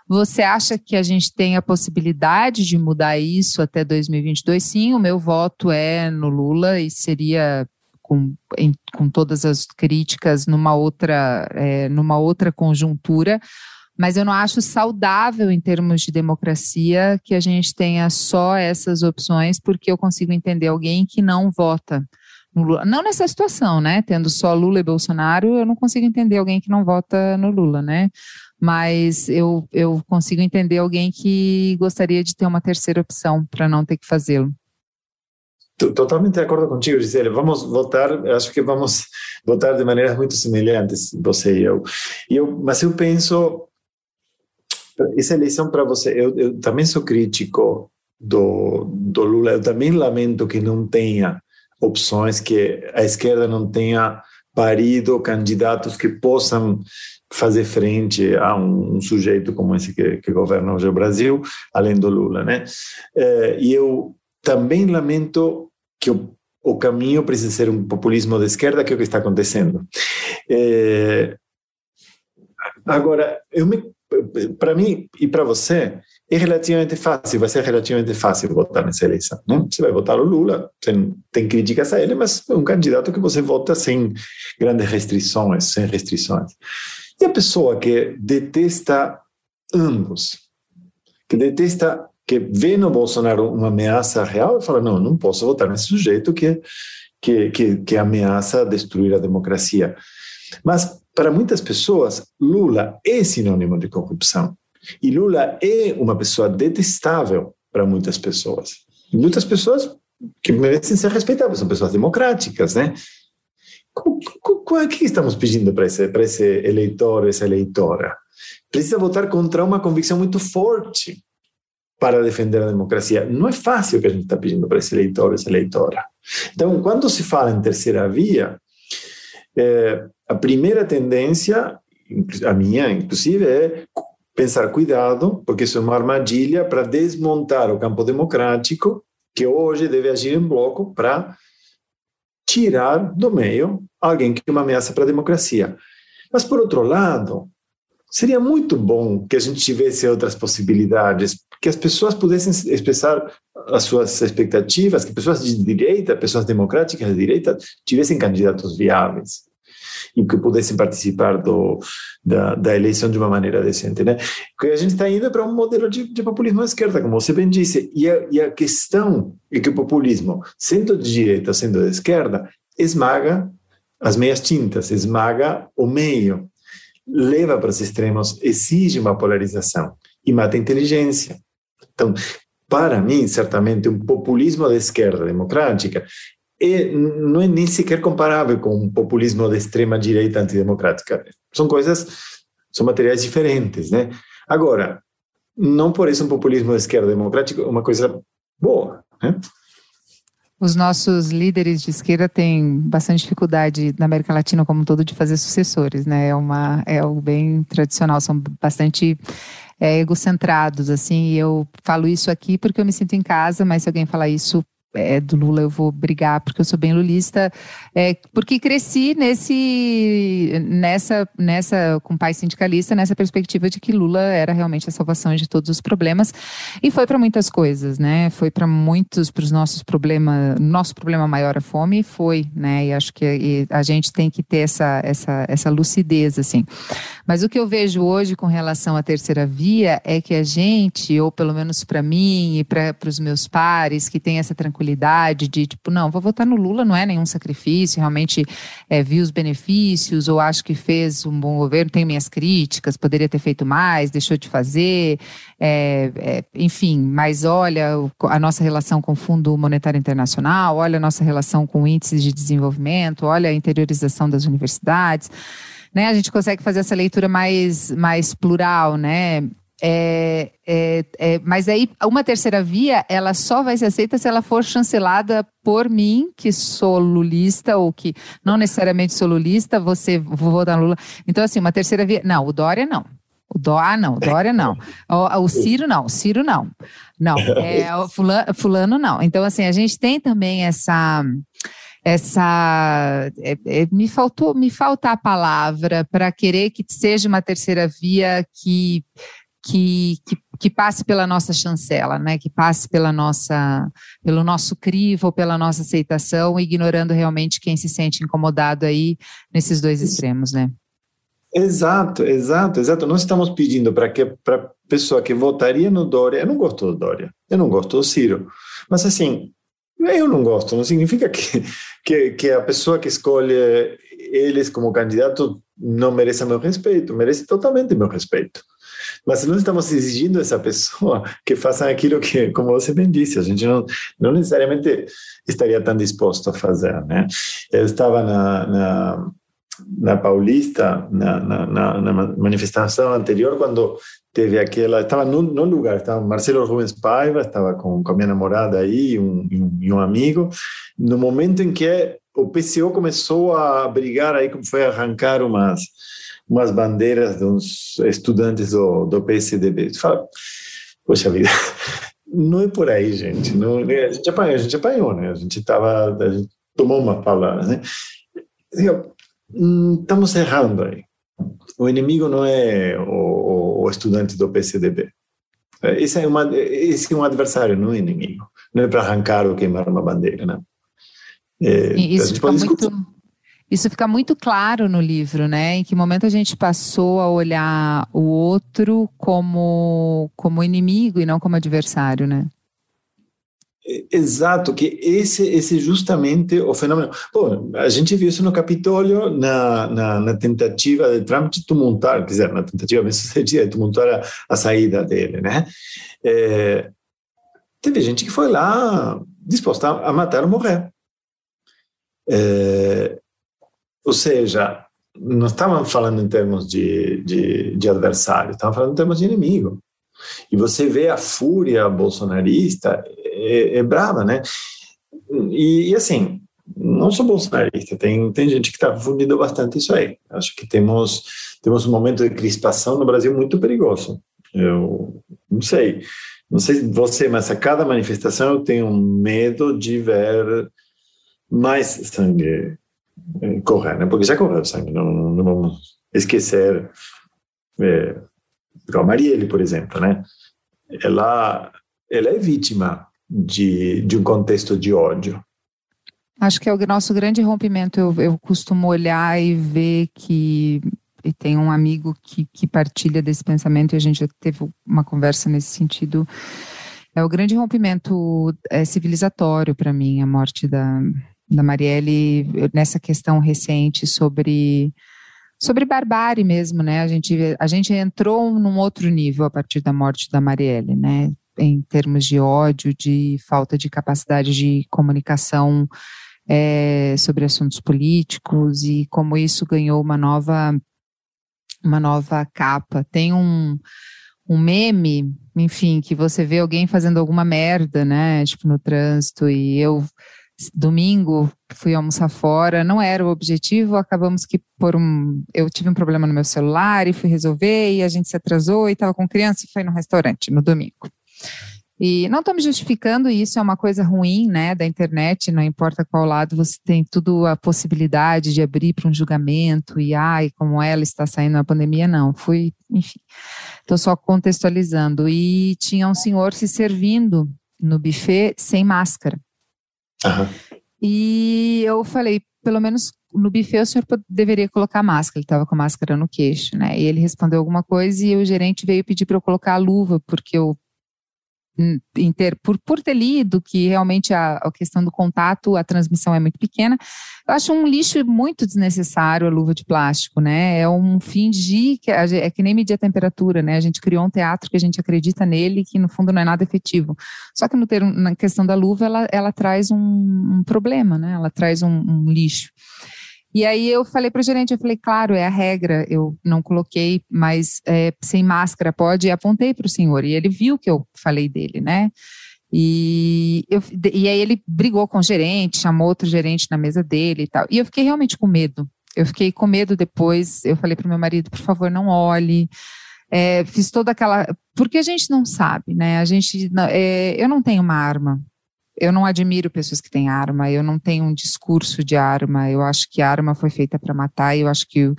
Você acha que a gente tem a possibilidade de mudar isso até 2022? Sim, o meu voto é no Lula e seria com, em, com todas as críticas numa outra, é, numa outra conjuntura. Mas eu não acho saudável em termos de democracia que a gente tenha só essas opções, porque eu consigo entender alguém que não vota no Lula. Não nessa situação, né? Tendo só Lula e Bolsonaro, eu não consigo entender alguém que não vota no Lula, né? Mas eu, eu consigo entender alguém que gostaria de ter uma terceira opção para não ter que fazê-lo. Totalmente de acordo contigo, Gisele. Vamos votar, acho que vamos votar de maneiras muito semelhantes, você e eu. Eu mas eu penso, essa eleição para você, eu, eu, também sou crítico do, do Lula, eu também lamento que não tenha opções, que a esquerda não tenha parido candidatos que possam fazer frente a um, um sujeito como esse que, que, governa hoje o Brasil, além do Lula, né? É, e eu também lamento que o, o, caminho precisa ser um populismo de esquerda, que é o que está acontecendo. É, agora, para mim e para você, é relativamente fácil, vai ser relativamente fácil votar nessa eleição. Né? Você vai votar o Lula, tem, tem críticas a ele, mas é um candidato que você vota sem grandes restrições, sem restrições. E a pessoa que detesta ambos, que detesta, que vê no Bolsonaro uma ameaça real, fala, não, não posso votar nesse sujeito que, que, que, que ameaça destruir a democracia. Mas, para muitas pessoas, Lula é sinônimo de corrupção. E Lula é uma pessoa detestável para muitas pessoas. E muitas pessoas que merecem ser respeitadas, são pessoas democráticas, né? O que estamos pedindo para esse, esse eleitor, essa eleitora? Precisa votar contra uma convicção muito forte para defender a democracia. Não é fácil o que a gente está pedindo para esse eleitor, essa eleitora. Então, quando se fala em terceira via, é, a primeira tendência, a minha inclusive, é pensar cuidado, porque isso é uma armadilha para desmontar o campo democrático, que hoje deve agir em bloco para tirar do meio alguém que é uma ameaça para a democracia. Mas, por outro lado, seria muito bom que a gente tivesse outras possibilidades, que as pessoas pudessem expressar as suas expectativas, que pessoas de direita, pessoas democráticas de direita, tivessem candidatos viáveis e que pudessem participar do, da, da eleição de uma maneira decente. Né? Porque a gente está indo para um modelo de, de, populismo à esquerda, como você bem disse, e a, e a questão é que o populismo, sendo de direita, sendo de esquerda, esmaga as meias tintas, esmaga o meio, leva para os extremos, exige uma polarização e mata a inteligência. Então, para mim, certamente, um populismo de esquerda democrática é, não é nem sequer comparável com um populismo de extrema direita antidemocrática. São coisas, são materiais diferentes, né? Agora, não por isso um populismo de esquerda democrática é uma coisa boa, né? Os nossos líderes de esquerda têm bastante dificuldade na América Latina como um todo de fazer sucessores, né? É uma é algo bem tradicional, são bastante é, egocentrados, assim. E eu falo isso aqui porque eu me sinto em casa, mas se alguém falar isso é, do Lula eu vou brigar porque eu sou bem lulista, é, porque cresci nesse, nessa, nessa, com pai sindicalista, nessa perspectiva de que Lula era realmente a salvação de todos os problemas e foi para muitas coisas, né? Foi para muitos, para os nossos problemas, nosso problema maior a fome foi, né? E acho que a gente tem que ter essa, essa, essa lucidez, assim. Mas o que eu vejo hoje com relação à terceira via é que a gente, ou pelo menos para mim e para os meus pares, que tem essa tranquilidade tranquilidade de tipo, não, vou votar no Lula, não é nenhum sacrifício, realmente é, vi os benefícios, ou acho que fez um bom governo, tenho minhas críticas, poderia ter feito mais, deixou de fazer, é, é, enfim, mas olha a nossa relação com o Fundo Monetário Internacional, olha a nossa relação com índices de desenvolvimento, olha a interiorização das universidades. Né, a gente consegue fazer essa leitura mais, mais plural, né? É, é, é, mas aí uma terceira via ela só vai ser aceita se ela for chancelada por mim, que sou lulista, ou que não necessariamente sou lulista, você vou votar no Lula. Então, assim, uma terceira via. Não, o Dória não. O Dó, ah, não, o Dória não. O, o Ciro não, o Ciro não. Não, é, o fulano, fulano não. Então, assim, a gente tem também essa essa é, é, me faltou me falta a palavra para querer que seja uma terceira via que que, que, que, passe pela nossa chancela, né? que passe pela nossa, pelo nosso crivo, pela nossa aceitação, ignorando realmente quem se sente incomodado aí nesses dois extremos, né? Exato, exato, exato. Nós estamos pedindo para que para pessoa que votaria no Dória, eu não gosto do Dória, eu não gosto do Ciro, mas assim, eu não gosto, não significa que, que, que a pessoa que escolhe eles como candidato não merece meu respeito, merece totalmente meu respeito. Mas não estamos exigindo essa pessoa que faça aquilo que, como você bem disse, a gente não, não necessariamente estaria tão disposto a fazer, né? Eu estava na, na, na Paulista, na, na, na, manifestação anterior, quando teve aquela. Estava no, no lugar, estava Marcelo Rubens Paiva, estava com, com a minha namorada aí e um, e um amigo. No momento em que o PCO começou a brigar aí, como foi arrancar umas umas bandeiras de uns estudantes do, do PSDB. Você fala, poxa vida, não é por aí, gente. Não, a gente apanhou, a gente apanhou, né? A gente tava, a gente tomou uma palavra, né? Hum, estamos errando aí. O inimigo não é o, o estudante do PCDB. Esse é, uma, esse é um adversário, não é um inimigo. Não é para arrancar ou queimar uma bandeira, né? É, isso, fica muito, isso fica muito claro no livro, né? Em que momento a gente passou a olhar o outro como, como inimigo e não como adversário, né? Exato, que esse, esse justamente o fenômeno. Bom, a gente viu isso no Capitólio, na, na, na tentativa de Trump de tumultuar, quer dizer, na tentativa bem sucedida de tumultuar a, a saída dele, né? É, teve gente que foi lá disposta a matar ou morrer. É, ou seja, não estavam falando em termos de, de, de adversário, estavam falando em termos de inimigo. E você vê a fúria bolsonarista, é, é brava, né? E, e, assim, não sou bolsonarista, tem, tem gente que está fundindo bastante isso aí. Acho que temos, temos um momento de crispação no Brasil muito perigoso. Eu não sei, não sei você, mas a cada manifestação eu tenho medo de ver mais sangue correr, né? Porque já correu sangue, não, não vamos esquecer. É, a Marielle, por exemplo, né? Ela, ela é vítima de, de um contexto de ódio. Acho que é o nosso grande rompimento. Eu, eu costumo olhar e ver que e tem um amigo que, que partilha desse pensamento e a gente já teve uma conversa nesse sentido. É o grande rompimento é, civilizatório para mim, a morte da, da Marielle, nessa questão recente sobre sobre barbárie mesmo, né? A gente, a gente entrou num outro nível a partir da morte da Marielle, né? Em termos de ódio, de falta de capacidade de comunicação é, sobre assuntos políticos e como isso ganhou uma nova uma nova capa. Tem um, um meme, enfim, que você vê alguém fazendo alguma merda, né? Tipo no trânsito e eu domingo fui almoçar fora, não era o objetivo, acabamos que por um, eu tive um problema no meu celular e fui resolver e a gente se atrasou e estava com criança e foi no restaurante no domingo. E não estou me justificando, isso é uma coisa ruim, né, da internet, não importa qual lado, você tem tudo a possibilidade de abrir para um julgamento e, ai, como ela está saindo na pandemia, não, fui, enfim, estou só contextualizando. E tinha um senhor se servindo no buffet sem máscara. Uhum. E eu falei, pelo menos no buffet o senhor deveria colocar máscara. Ele estava com máscara no queixo, né? E ele respondeu alguma coisa e o gerente veio pedir para eu colocar a luva, porque eu ter, por, por ter lido que realmente a, a, questão do contato, a transmissão é muito pequena, eu acho um lixo muito desnecessário a luva de plástico, né? É um fingir que é que nem medir a temperatura, né? A gente criou um teatro que a gente acredita nele que no fundo não é nada efetivo. Só que no ter, na questão da luva ela, ela traz um, um problema, né? Ela traz um, um lixo. E aí eu falei para o gerente, eu falei, claro, é a regra, eu não coloquei, mas é, sem máscara pode, e apontei para o senhor, e ele viu que eu falei dele, né? E, eu, e aí ele brigou com o gerente, chamou outro gerente na mesa dele e tal. E eu fiquei realmente com medo. Eu fiquei com medo depois. Eu falei para meu marido, por favor, não olhe. É, fiz toda aquela. Porque a gente não sabe, né? A gente. É, eu não tenho uma arma eu não admiro pessoas que têm arma, eu não tenho um discurso de arma, eu acho que a arma foi feita para matar, e eu acho que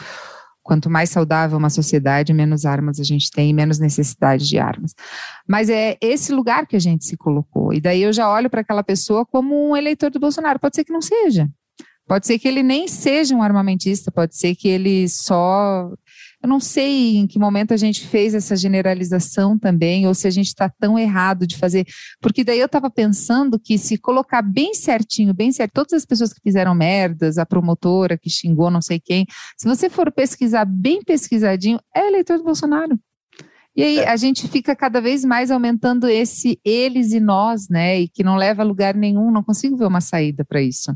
quanto mais saudável uma sociedade, menos armas a gente tem, menos necessidade de armas. Mas é esse lugar que a gente se colocou, e daí eu já olho para aquela pessoa como um eleitor do Bolsonaro, pode ser que não seja. Pode ser que ele nem seja um armamentista, pode ser que ele só eu não sei em que momento a gente fez essa generalização também, ou se a gente está tão errado de fazer, porque daí eu estava pensando que se colocar bem certinho, bem certo, todas as pessoas que fizeram merdas, a promotora que xingou não sei quem, se você for pesquisar bem pesquisadinho, é eleitor do Bolsonaro. E aí é. a gente fica cada vez mais aumentando esse eles e nós, né? E que não leva a lugar nenhum, não consigo ver uma saída para isso.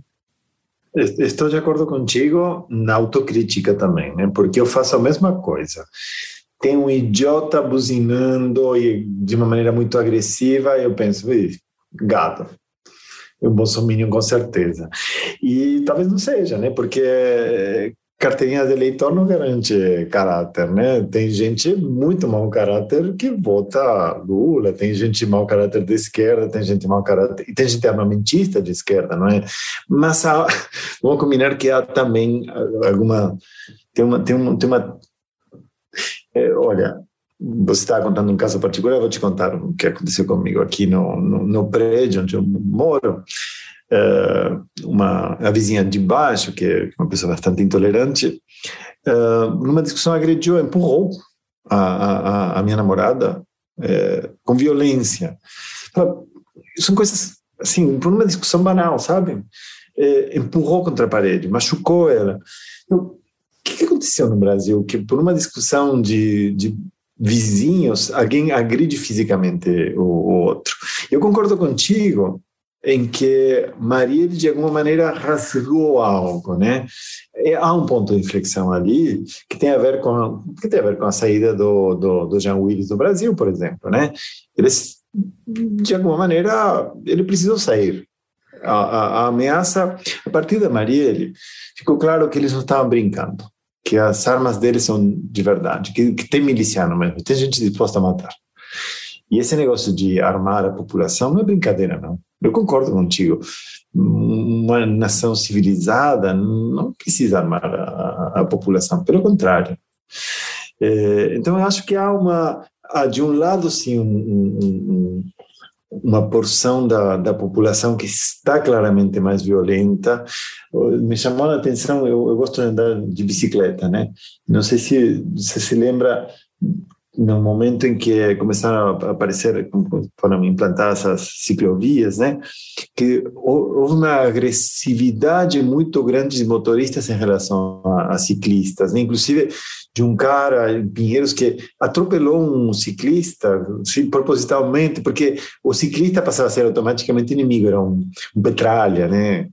Estou de acordo contigo na autocrítica também, né? Porque eu faço a mesma coisa. Tem um idiota buzinando e de uma maneira muito agressiva, e eu penso, gado. Um bolsominion com certeza. E talvez não seja, né? Porque carteirinha de eleitor não garante caráter, né? Tem gente muito mau caráter que vota Lula, tem gente mau caráter de esquerda, tem gente mau caráter, e tem gente armamentista de esquerda, não é? Mas há, vamos combinar que há também alguma, tem uma, tem uma, tem uma é, olha, você está contando um caso particular, eu vou te contar o que aconteceu comigo aqui no, no, no prédio onde eu moro. Uh, uma a vizinha de baixo, que é uma pessoa bastante intolerante, uh, numa discussão agrediu, empurrou a, a, a minha namorada uh, com violência. São coisas assim, por uma discussão banal, sabe? empurrou contra a parede, machucou ela. o que, que aconteceu no Brasil? Que por uma discussão de, de vizinhos, alguém agride fisicamente o, o outro. Eu concordo contigo em que Maria de alguma maneira rasgou algo, né? E há um ponto de inflexão ali que tem a ver com que tem a ver com a saída do do, do Jean Willis do Brasil, por exemplo, né? Eles de alguma maneira ele precisou sair. A, a, a ameaça a partir da Marielle ficou claro que eles não estavam brincando que as armas deles são de verdade, que, que tem miliciano mesmo, tem gente disposta a matar. E esse negócio de armar a população não é brincadeira, não. Eu concordo contigo. Uma nação civilizada não precisa armar a, a população, pelo contrário. É, então, eu acho que há uma. Há de um lado, sim, um, um, uma porção da, da população que está claramente mais violenta. Me chamou a atenção, eu, eu gosto de andar de bicicleta, né? Não sei se você se lembra no momento em que começaram a aparecer, foram implantadas as ciclovias, né, que houve uma agressividade muito grande de motoristas em relação a, a ciclistas, né? inclusive de um cara em Pinheiros que atropelou um ciclista propositalmente, porque o ciclista passava a ser automaticamente inimigo, era um, um petralha, né,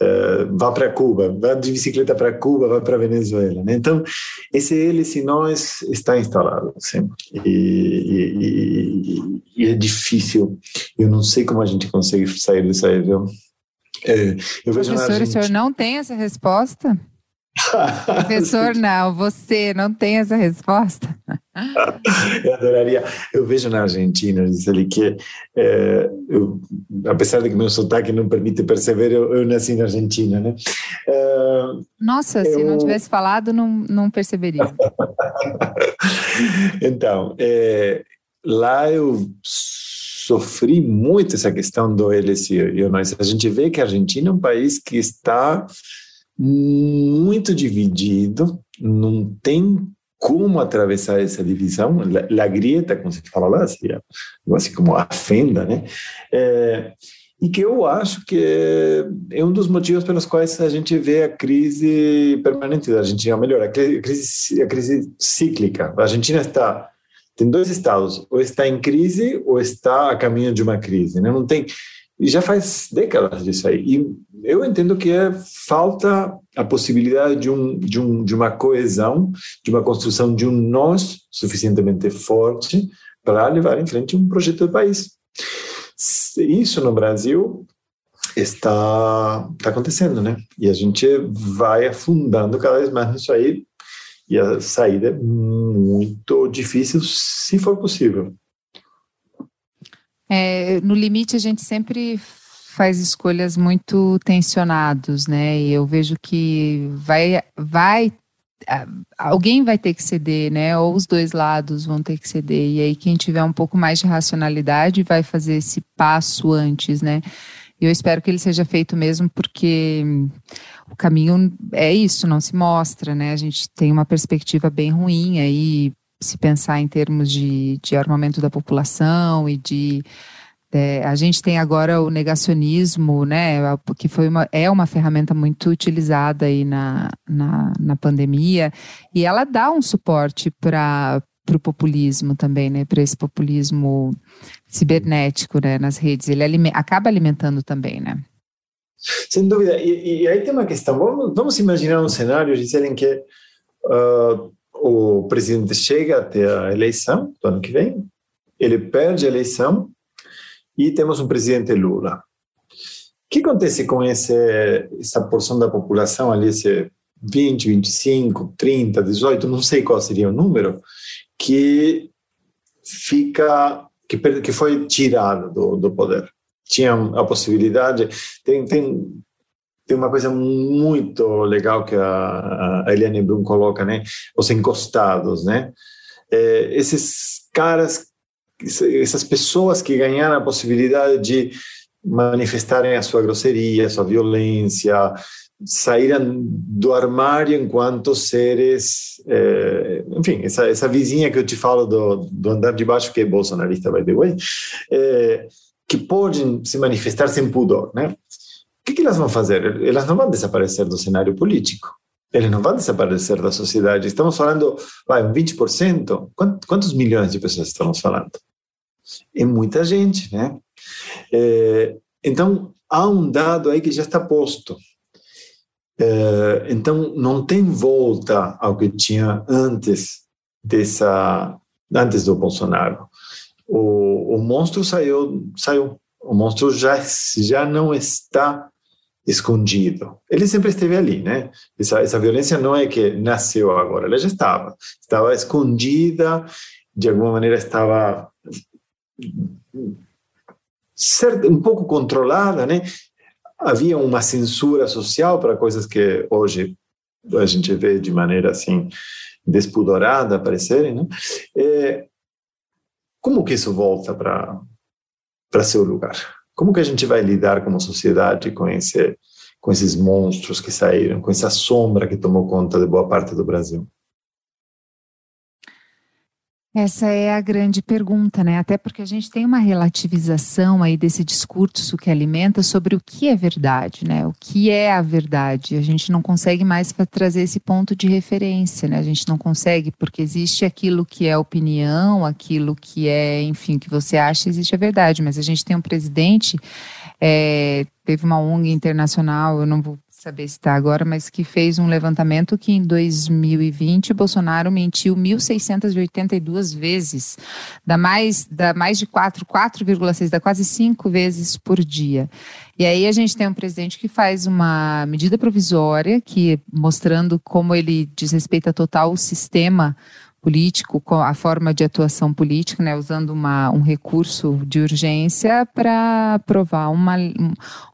uh, vá para Cuba, vá de bicicleta para Cuba, vá para Venezuela. Né? Então, esse ele, se nós, está instalado sempre. E, e, e, é difícil. Eu não sei como a gente consegue sair dessa região. É, Professor, o senhor não tem essa resposta? Professor, não, você não tem essa resposta? eu adoraria. Eu vejo na Argentina, ali que, é, eu, apesar de que meu sotaque não permite perceber, eu, eu nasci na Argentina, né? É, Nossa, eu... se não tivesse falado, não, não perceberia. então, é, lá eu sofri muito essa questão do LSI. A gente vê que a Argentina é um país que está muito dividido, não tem como atravessar essa divisão, a grieta, como se fala lá, seria assim como a fenda, né? É, e que eu acho que é um dos motivos pelos quais a gente vê a crise permanente da Argentina, ou melhor, a crise, a crise cíclica. A Argentina está tem dois estados, ou está em crise ou está a caminho de uma crise, né? Não tem e já faz décadas disso aí. E eu entendo que é falta a possibilidade de, um, de, um, de uma coesão, de uma construção de um nós suficientemente forte para levar em frente um projeto de país. Isso no Brasil está, está acontecendo, né? E a gente vai afundando cada vez mais nisso aí, e a saída é muito difícil, se for possível. É, no limite, a gente sempre faz escolhas muito tensionados, né? E eu vejo que vai, vai, alguém vai ter que ceder, né? Ou os dois lados vão ter que ceder. E aí quem tiver um pouco mais de racionalidade vai fazer esse passo antes, né? Eu espero que ele seja feito mesmo, porque o caminho é isso, não se mostra, né? A gente tem uma perspectiva bem ruim aí se pensar em termos de, de armamento da população e de é, a gente tem agora o negacionismo, né, que foi uma, é uma ferramenta muito utilizada aí na, na, na pandemia, e ela dá um suporte para o populismo também, né, para esse populismo cibernético, né, nas redes. Ele alime, acaba alimentando também, né. Sem dúvida. E, e, aí tem uma questão. Vamos, vamos imaginar um cenário, Gisele, em que uh, o presidente chega até a eleição do ano que vem, ele perde a eleição e temos um presidente Lula. O que acontece com esse, essa porção da população ali, esse 20, 25, 30, 18, não sei qual seria o número, que fica, que, que foi tirado do, do poder. Tinha a possibilidade, tem, tem tem uma coisa muito legal que a, a Eliane Brum coloca, né? Os encostados, né? é, esses caras, essas pessoas que ganharam a possibilidade de manifestarem a sua grosseria, a sua violência, saíram do armário enquanto seres, é, enfim, essa, essa vizinha que eu te falo do, do andar de baixo, que é bolsonarista, by the way, é, que podem se manifestar sem pudor, né? O que, que elas vão fazer? Elas não vão desaparecer do cenário político, eles não vão desaparecer da sociedade. Estamos falando, vai, um 20%? Quantos milhões de pessoas estamos falando? É muita gente, né? É, então, há um dado aí que já está posto. É, então, não tem volta ao que tinha antes dessa, antes do Bolsonaro. O, o monstro saiu, saiu. O monstro já já não está escondido. Ele sempre esteve ali, né? Essa, essa violência não é que nasceu agora, ela já estava. Estava escondida, de alguma maneira estava certo, um pouco controlada, né? Havia uma censura social para coisas que hoje a gente vê de maneira assim despudorada aparecerem, né? É, como que isso volta para para seu lugar? Como que a gente vai lidar como sociedade com esse com esses monstros que saíram, com essa sombra que tomou conta de boa parte do Brasil? Essa é a grande pergunta, né? Até porque a gente tem uma relativização aí desse discurso que alimenta sobre o que é verdade, né? O que é a verdade. A gente não consegue mais trazer esse ponto de referência, né? A gente não consegue porque existe aquilo que é opinião, aquilo que é, enfim, que você acha existe a verdade. Mas a gente tem um presidente, é, teve uma ONG internacional, eu não vou saber se está agora, mas que fez um levantamento que em 2020 Bolsonaro mentiu 1.682 vezes, dá mais, dá mais de 4, 4,6, dá quase 5 vezes por dia. E aí a gente tem um presidente que faz uma medida provisória que mostrando como ele desrespeita total o sistema político, a forma de atuação política, né, usando uma, um recurso de urgência para aprovar uma,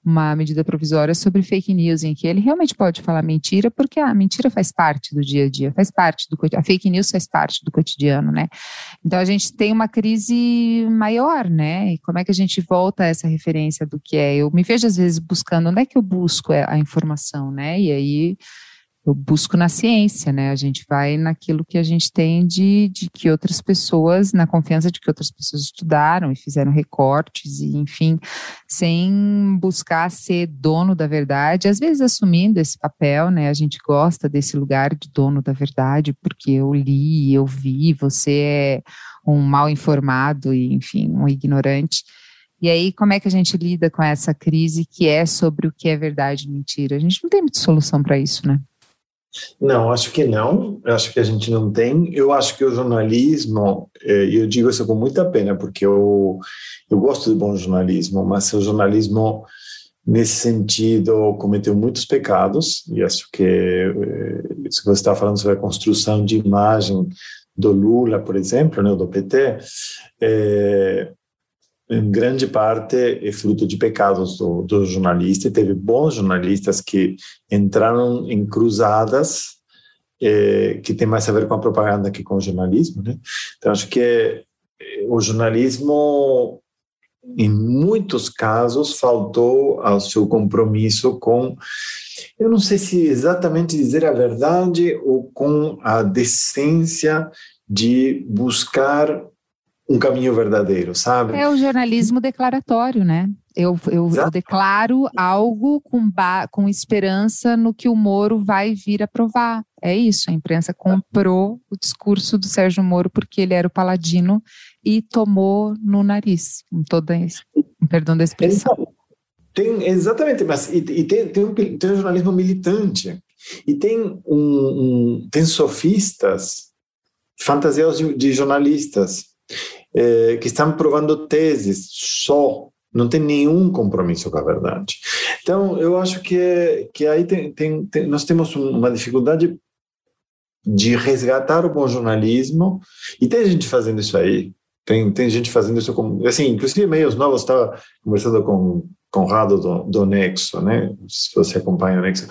uma medida provisória sobre fake news, em que ele realmente pode falar mentira, porque a mentira faz parte do dia a dia, faz parte do a fake news faz parte do cotidiano, né? Então a gente tem uma crise maior, né? E como é que a gente volta a essa referência do que é? Eu me vejo às vezes buscando onde é que eu busco a informação, né? E aí eu busco na ciência, né? A gente vai naquilo que a gente tem de, de que outras pessoas, na confiança de que outras pessoas estudaram e fizeram recortes, e enfim, sem buscar ser dono da verdade, às vezes assumindo esse papel, né? A gente gosta desse lugar de dono da verdade, porque eu li, eu vi, você é um mal informado e, enfim, um ignorante. E aí, como é que a gente lida com essa crise que é sobre o que é verdade e mentira? A gente não tem muita solução para isso, né? Não, acho que não. Eu acho que a gente não tem. Eu acho que o jornalismo, eh, e eu digo isso com muita pena, porque eu, eu gosto de bom jornalismo, mas o jornalismo, nesse sentido, cometeu muitos pecados, e acho que eh, que você está falando sobre a construção de imagem do Lula, por exemplo, né, do PT, é, em grande parte é fruto de pecados do, do jornalista e teve bons jornalistas que entraram em cruzadas é, que tem mais a ver com a propaganda que com o jornalismo, né? Então acho que é, o jornalismo em muitos casos faltou ao seu compromisso com eu não sei se exatamente dizer a verdade ou com a decência de buscar um caminho verdadeiro, sabe? É o jornalismo declaratório, né? Eu, eu, eu declaro algo com, com esperança no que o Moro vai vir a provar. É isso, a imprensa comprou o discurso do Sérgio Moro porque ele era o paladino e tomou no nariz, com toda isso, perdão da expressão. Então, tem, exatamente, mas e, e tem, tem, um, tem um jornalismo militante, e tem, um, um tem sofistas fantasiados de, de jornalistas, é, que estão provando teses só, não tem nenhum compromisso com a verdade. Então, eu acho que, que aí tem, tem, tem, nós temos uma dificuldade de resgatar o bom jornalismo, e tem gente fazendo isso aí, tem, tem gente fazendo isso assim, inclusive meios novos, estava conversando com Conrado do, do Nexo, né? Se você acompanha o Nexo,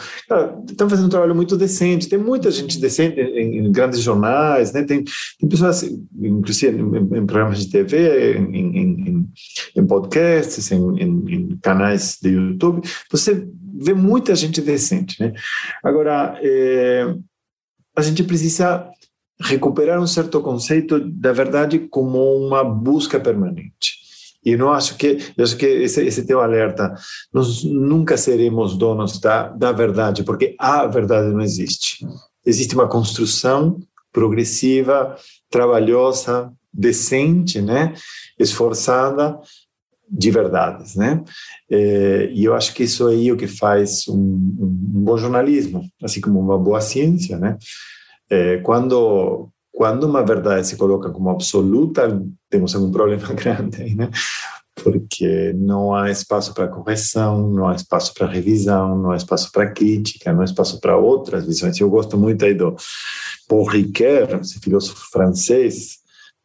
estão fazendo um trabalho muito decente. Tem muita gente decente em, em grandes jornais, né? Tem, tem pessoas, inclusive em, em, programas de TV, em, em podcasts, em, canais de YouTube. Você vê muita gente decente, né? Agora, é, a gente precisa recuperar um certo conceito da verdade como uma busca permanente. E não acho que, eu acho que esse, esse teu alerta, nós nunca seremos donos da, da verdade, porque a verdade não existe. Existe uma construção progressiva, trabalhosa, decente, né, esforçada de verdades, né? É, e eu acho que isso aí é o que faz um, um, bom jornalismo, assim como uma boa ciência, né? É, quando quando uma verdade se coloca como absoluta, temos algum problema grande aí, né? Porque não há espaço para correção, não há espaço para revisão, não há espaço para crítica, não há espaço para outras visões. Eu gosto muito aí do Paul Ricoeur, esse filósofo francês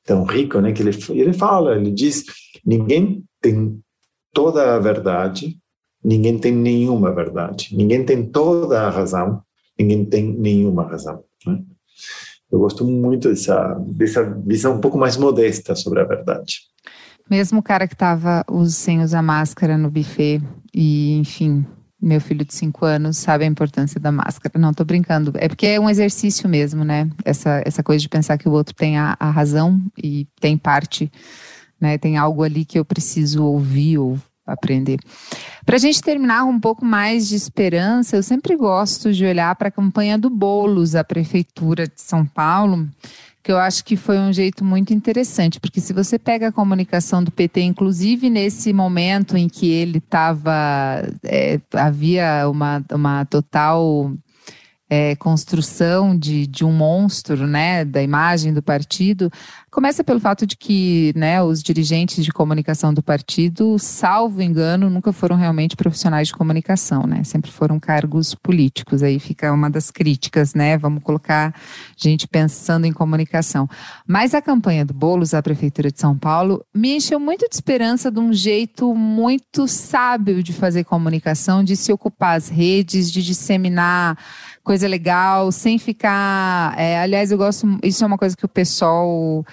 tão rico, né? Que ele, ele fala, ele diz, ninguém tem toda a verdade, ninguém tem nenhuma verdade, ninguém tem toda a razão, ninguém tem nenhuma razão. Né? Eu gosto muito dessa, dessa visão um pouco mais modesta sobre a verdade. Mesmo o cara que estava sem usar máscara no buffet e, enfim, meu filho de 5 anos sabe a importância da máscara. Não, tô brincando. É porque é um exercício mesmo, né? Essa, essa coisa de pensar que o outro tem a, a razão e tem parte, né? Tem algo ali que eu preciso ouvir ou aprender. Para a gente terminar um pouco mais de esperança, eu sempre gosto de olhar para a campanha do Bolos, a Prefeitura de São Paulo, que eu acho que foi um jeito muito interessante, porque se você pega a comunicação do PT, inclusive nesse momento em que ele estava, é, havia uma, uma total é, construção de, de um monstro, né, da imagem do partido, começa pelo fato de que, né, os dirigentes de comunicação do partido, salvo engano, nunca foram realmente profissionais de comunicação, né, sempre foram cargos políticos. Aí fica uma das críticas, né, vamos colocar gente pensando em comunicação. Mas a campanha do Bolos à prefeitura de São Paulo me encheu muito de esperança de um jeito muito sábio de fazer comunicação, de se ocupar as redes, de disseminar coisa legal, sem ficar. É, aliás, eu gosto. Isso é uma coisa que o pessoal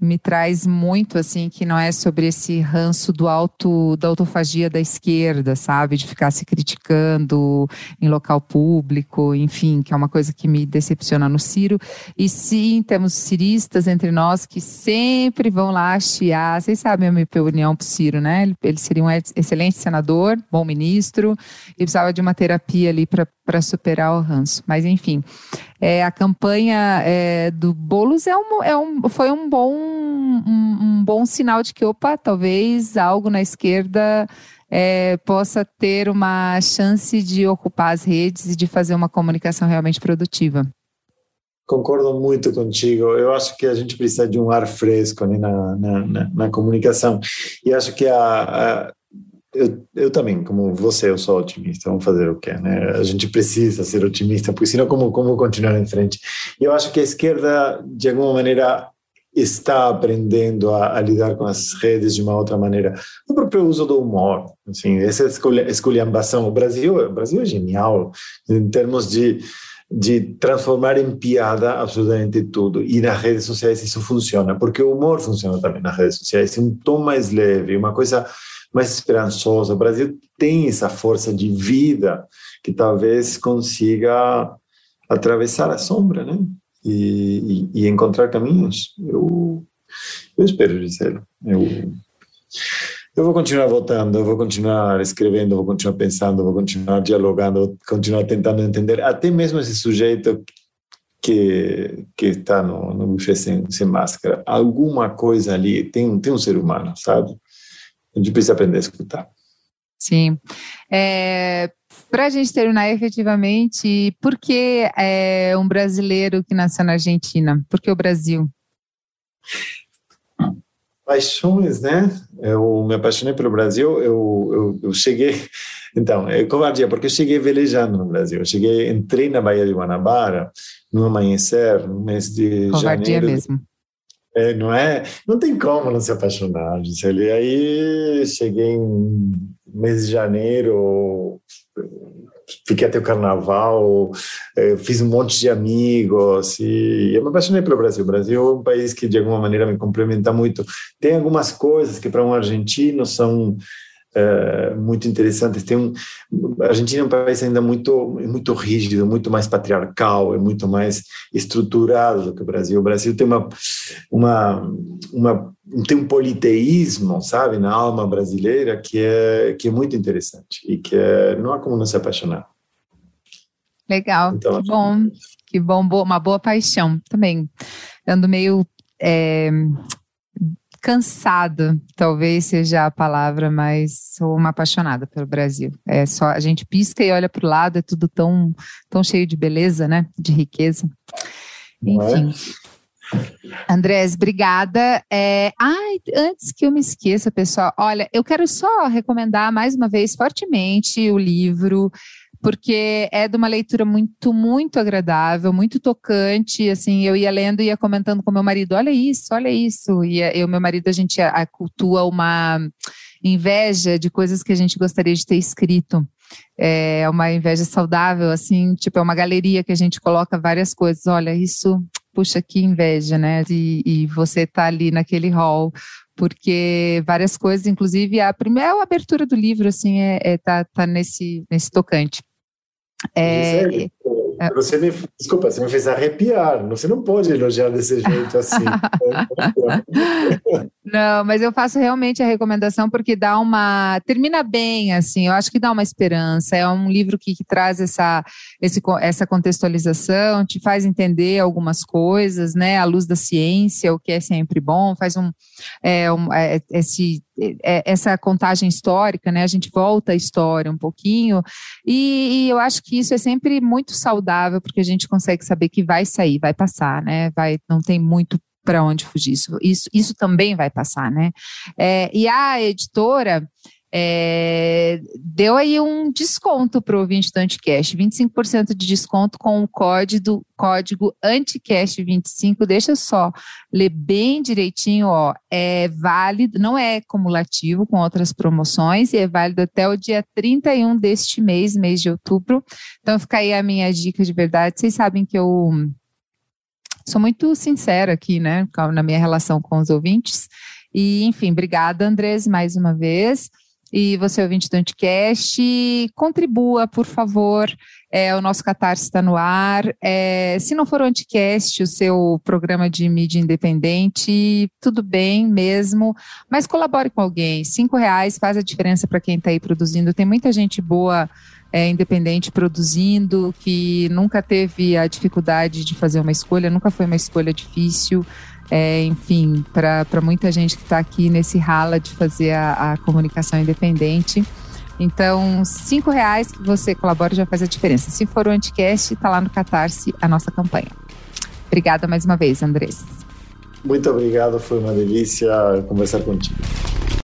me traz muito assim que não é sobre esse ranço do auto da autofagia da esquerda, sabe, de ficar se criticando em local público, enfim, que é uma coisa que me decepciona no Ciro. E sim, temos ciristas entre nós que sempre vão lá chiar. Vocês sabem a minha opinião pro Ciro, né? Ele, ele seria um excelente senador, bom ministro, e precisava de uma terapia ali para superar o ranço. Mas enfim, é, a campanha é, do Boulos é um, é um, foi um bom, um, um, bom sinal de que, opa, talvez algo na esquerda é, possa ter uma chance de ocupar as redes e de fazer uma comunicação realmente produtiva. Concordo muito contigo. Eu acho que a gente precisa de um ar fresco né, na, na, na, na comunicação. E acho que a, a eu, eu também, como você, eu sou otimista. Vamos fazer o quê, né? A gente precisa ser otimista, porque senão como como continuar em frente? Eu acho que a esquerda, de alguma maneira, está aprendendo a, a, lidar com as redes de uma outra maneira. O próprio uso do humor, assim, essa esculhambação. O Brasil, o Brasil é genial em termos de de transformar em piada absolutamente tudo. E nas redes sociais isso funciona, porque o humor funciona também nas redes sociais. Um tom mais leve, uma coisa mais esperançosa. O Brasil tem essa força de vida que talvez consiga atravessar a sombra, né? E, e, e encontrar caminhos. Eu, eu espero, Gisele. Eu, eu vou continuar votando, eu vou continuar escrevendo, vou continuar pensando, vou continuar dialogando, vou continuar tentando entender. Até mesmo esse sujeito que que está no, no buffet sem, sem máscara, alguma coisa ali tem tem um ser humano, sabe? A gente precisa aprender a escutar. Sim. É, Para a gente terminar efetivamente, por que é um brasileiro que nasceu na Argentina? Por que o Brasil? Paixões, né? Eu me apaixonei pelo Brasil. Eu, eu, eu cheguei. Então, é covardia, porque eu cheguei velejando no Brasil. Eu cheguei, entrei na Baía de Guanabara no amanhecer, no mês de covardia janeiro. mesmo É, não é? Não tem como não se apaixonar, Gisele. Aí cheguei em mês de janeiro, fiquei até o carnaval, é, fiz um monte de amigos e eu me apaixonei pelo Brasil. O Brasil é um país que de alguma maneira me complementa muito. Tem algumas coisas que para um argentino são é, muito interessantes. Tem um, a Argentina é um país ainda muito muito rígido, muito mais patriarcal, é muito mais estruturado do que o Brasil. O Brasil tem uma uma, uma tem um politeísmo, sabe, na alma brasileira que é que é muito interessante e que é, não há como não se apaixonar. Legal, então, que bom, que bom, uma boa paixão também. Ando meio é, cansada, talvez seja a palavra, mas sou uma apaixonada pelo Brasil. É só a gente pisca e olha para o lado, é tudo tão, tão cheio de beleza, né? De riqueza. É? Enfim. É? Andrés, obrigada. É, ai, antes que eu me esqueça, pessoal, olha, eu quero só recomendar mais uma vez fortemente o livro porque é de uma leitura muito, muito agradável, muito tocante. Assim, eu ia lendo e ia comentando com meu marido: olha isso, olha isso. E eu, meu marido, a gente cultua uma inveja de coisas que a gente gostaria de ter escrito. É uma inveja saudável, assim, tipo, é uma galeria que a gente coloca várias coisas. Olha, isso, puxa, que inveja, né? E, e você tá ali naquele hall porque várias coisas, inclusive a primeira abertura do livro, assim, é, é tá, tá nesse, nesse tocante. É, é, você me, desculpa, você me fez arrepiar. Você não pode elogiar desse jeito assim. não, mas eu faço realmente a recomendação porque dá uma. Termina bem, assim, eu acho que dá uma esperança. É um livro que, que traz essa, esse, essa contextualização, te faz entender algumas coisas, né? À luz da ciência, o que é sempre bom, faz um, é, um é, esse é, essa contagem histórica, né? A gente volta à história um pouquinho, e, e, eu acho que isso é sempre muito saudável, porque a gente consegue saber que vai sair, vai passar, né? Vai, não tem muito para onde fugir. Isso, isso, isso também vai passar, né? É, e a editora é, deu aí um desconto para o ouvinte do Anticast, 25% de desconto com o código, código Anticast25. Deixa eu só ler bem direitinho, ó. É válido, não é cumulativo com outras promoções e é válido até o dia 31 deste mês, mês de outubro. Então fica aí a minha dica de verdade. Vocês sabem que eu sou muito sincera aqui, né, na minha relação com os ouvintes. E, enfim, obrigada, Andrés, mais uma vez. E você, ouvinte do Anticast, contribua, por favor. É, o nosso Catarse está no ar. É, se não for o Anticast, o seu programa de mídia independente, tudo bem mesmo, mas colabore com alguém. Cinco reais faz a diferença para quem está aí produzindo. Tem muita gente boa é, independente produzindo, que nunca teve a dificuldade de fazer uma escolha, nunca foi uma escolha difícil é, enfim, para muita gente que está aqui nesse rala de fazer a, a comunicação independente. Então, cinco reais que você colabora já faz a diferença. Se for o Anticast, está lá no Catarse a nossa campanha. Obrigada mais uma vez, Andrés. Muito obrigado, foi uma delícia conversar contigo.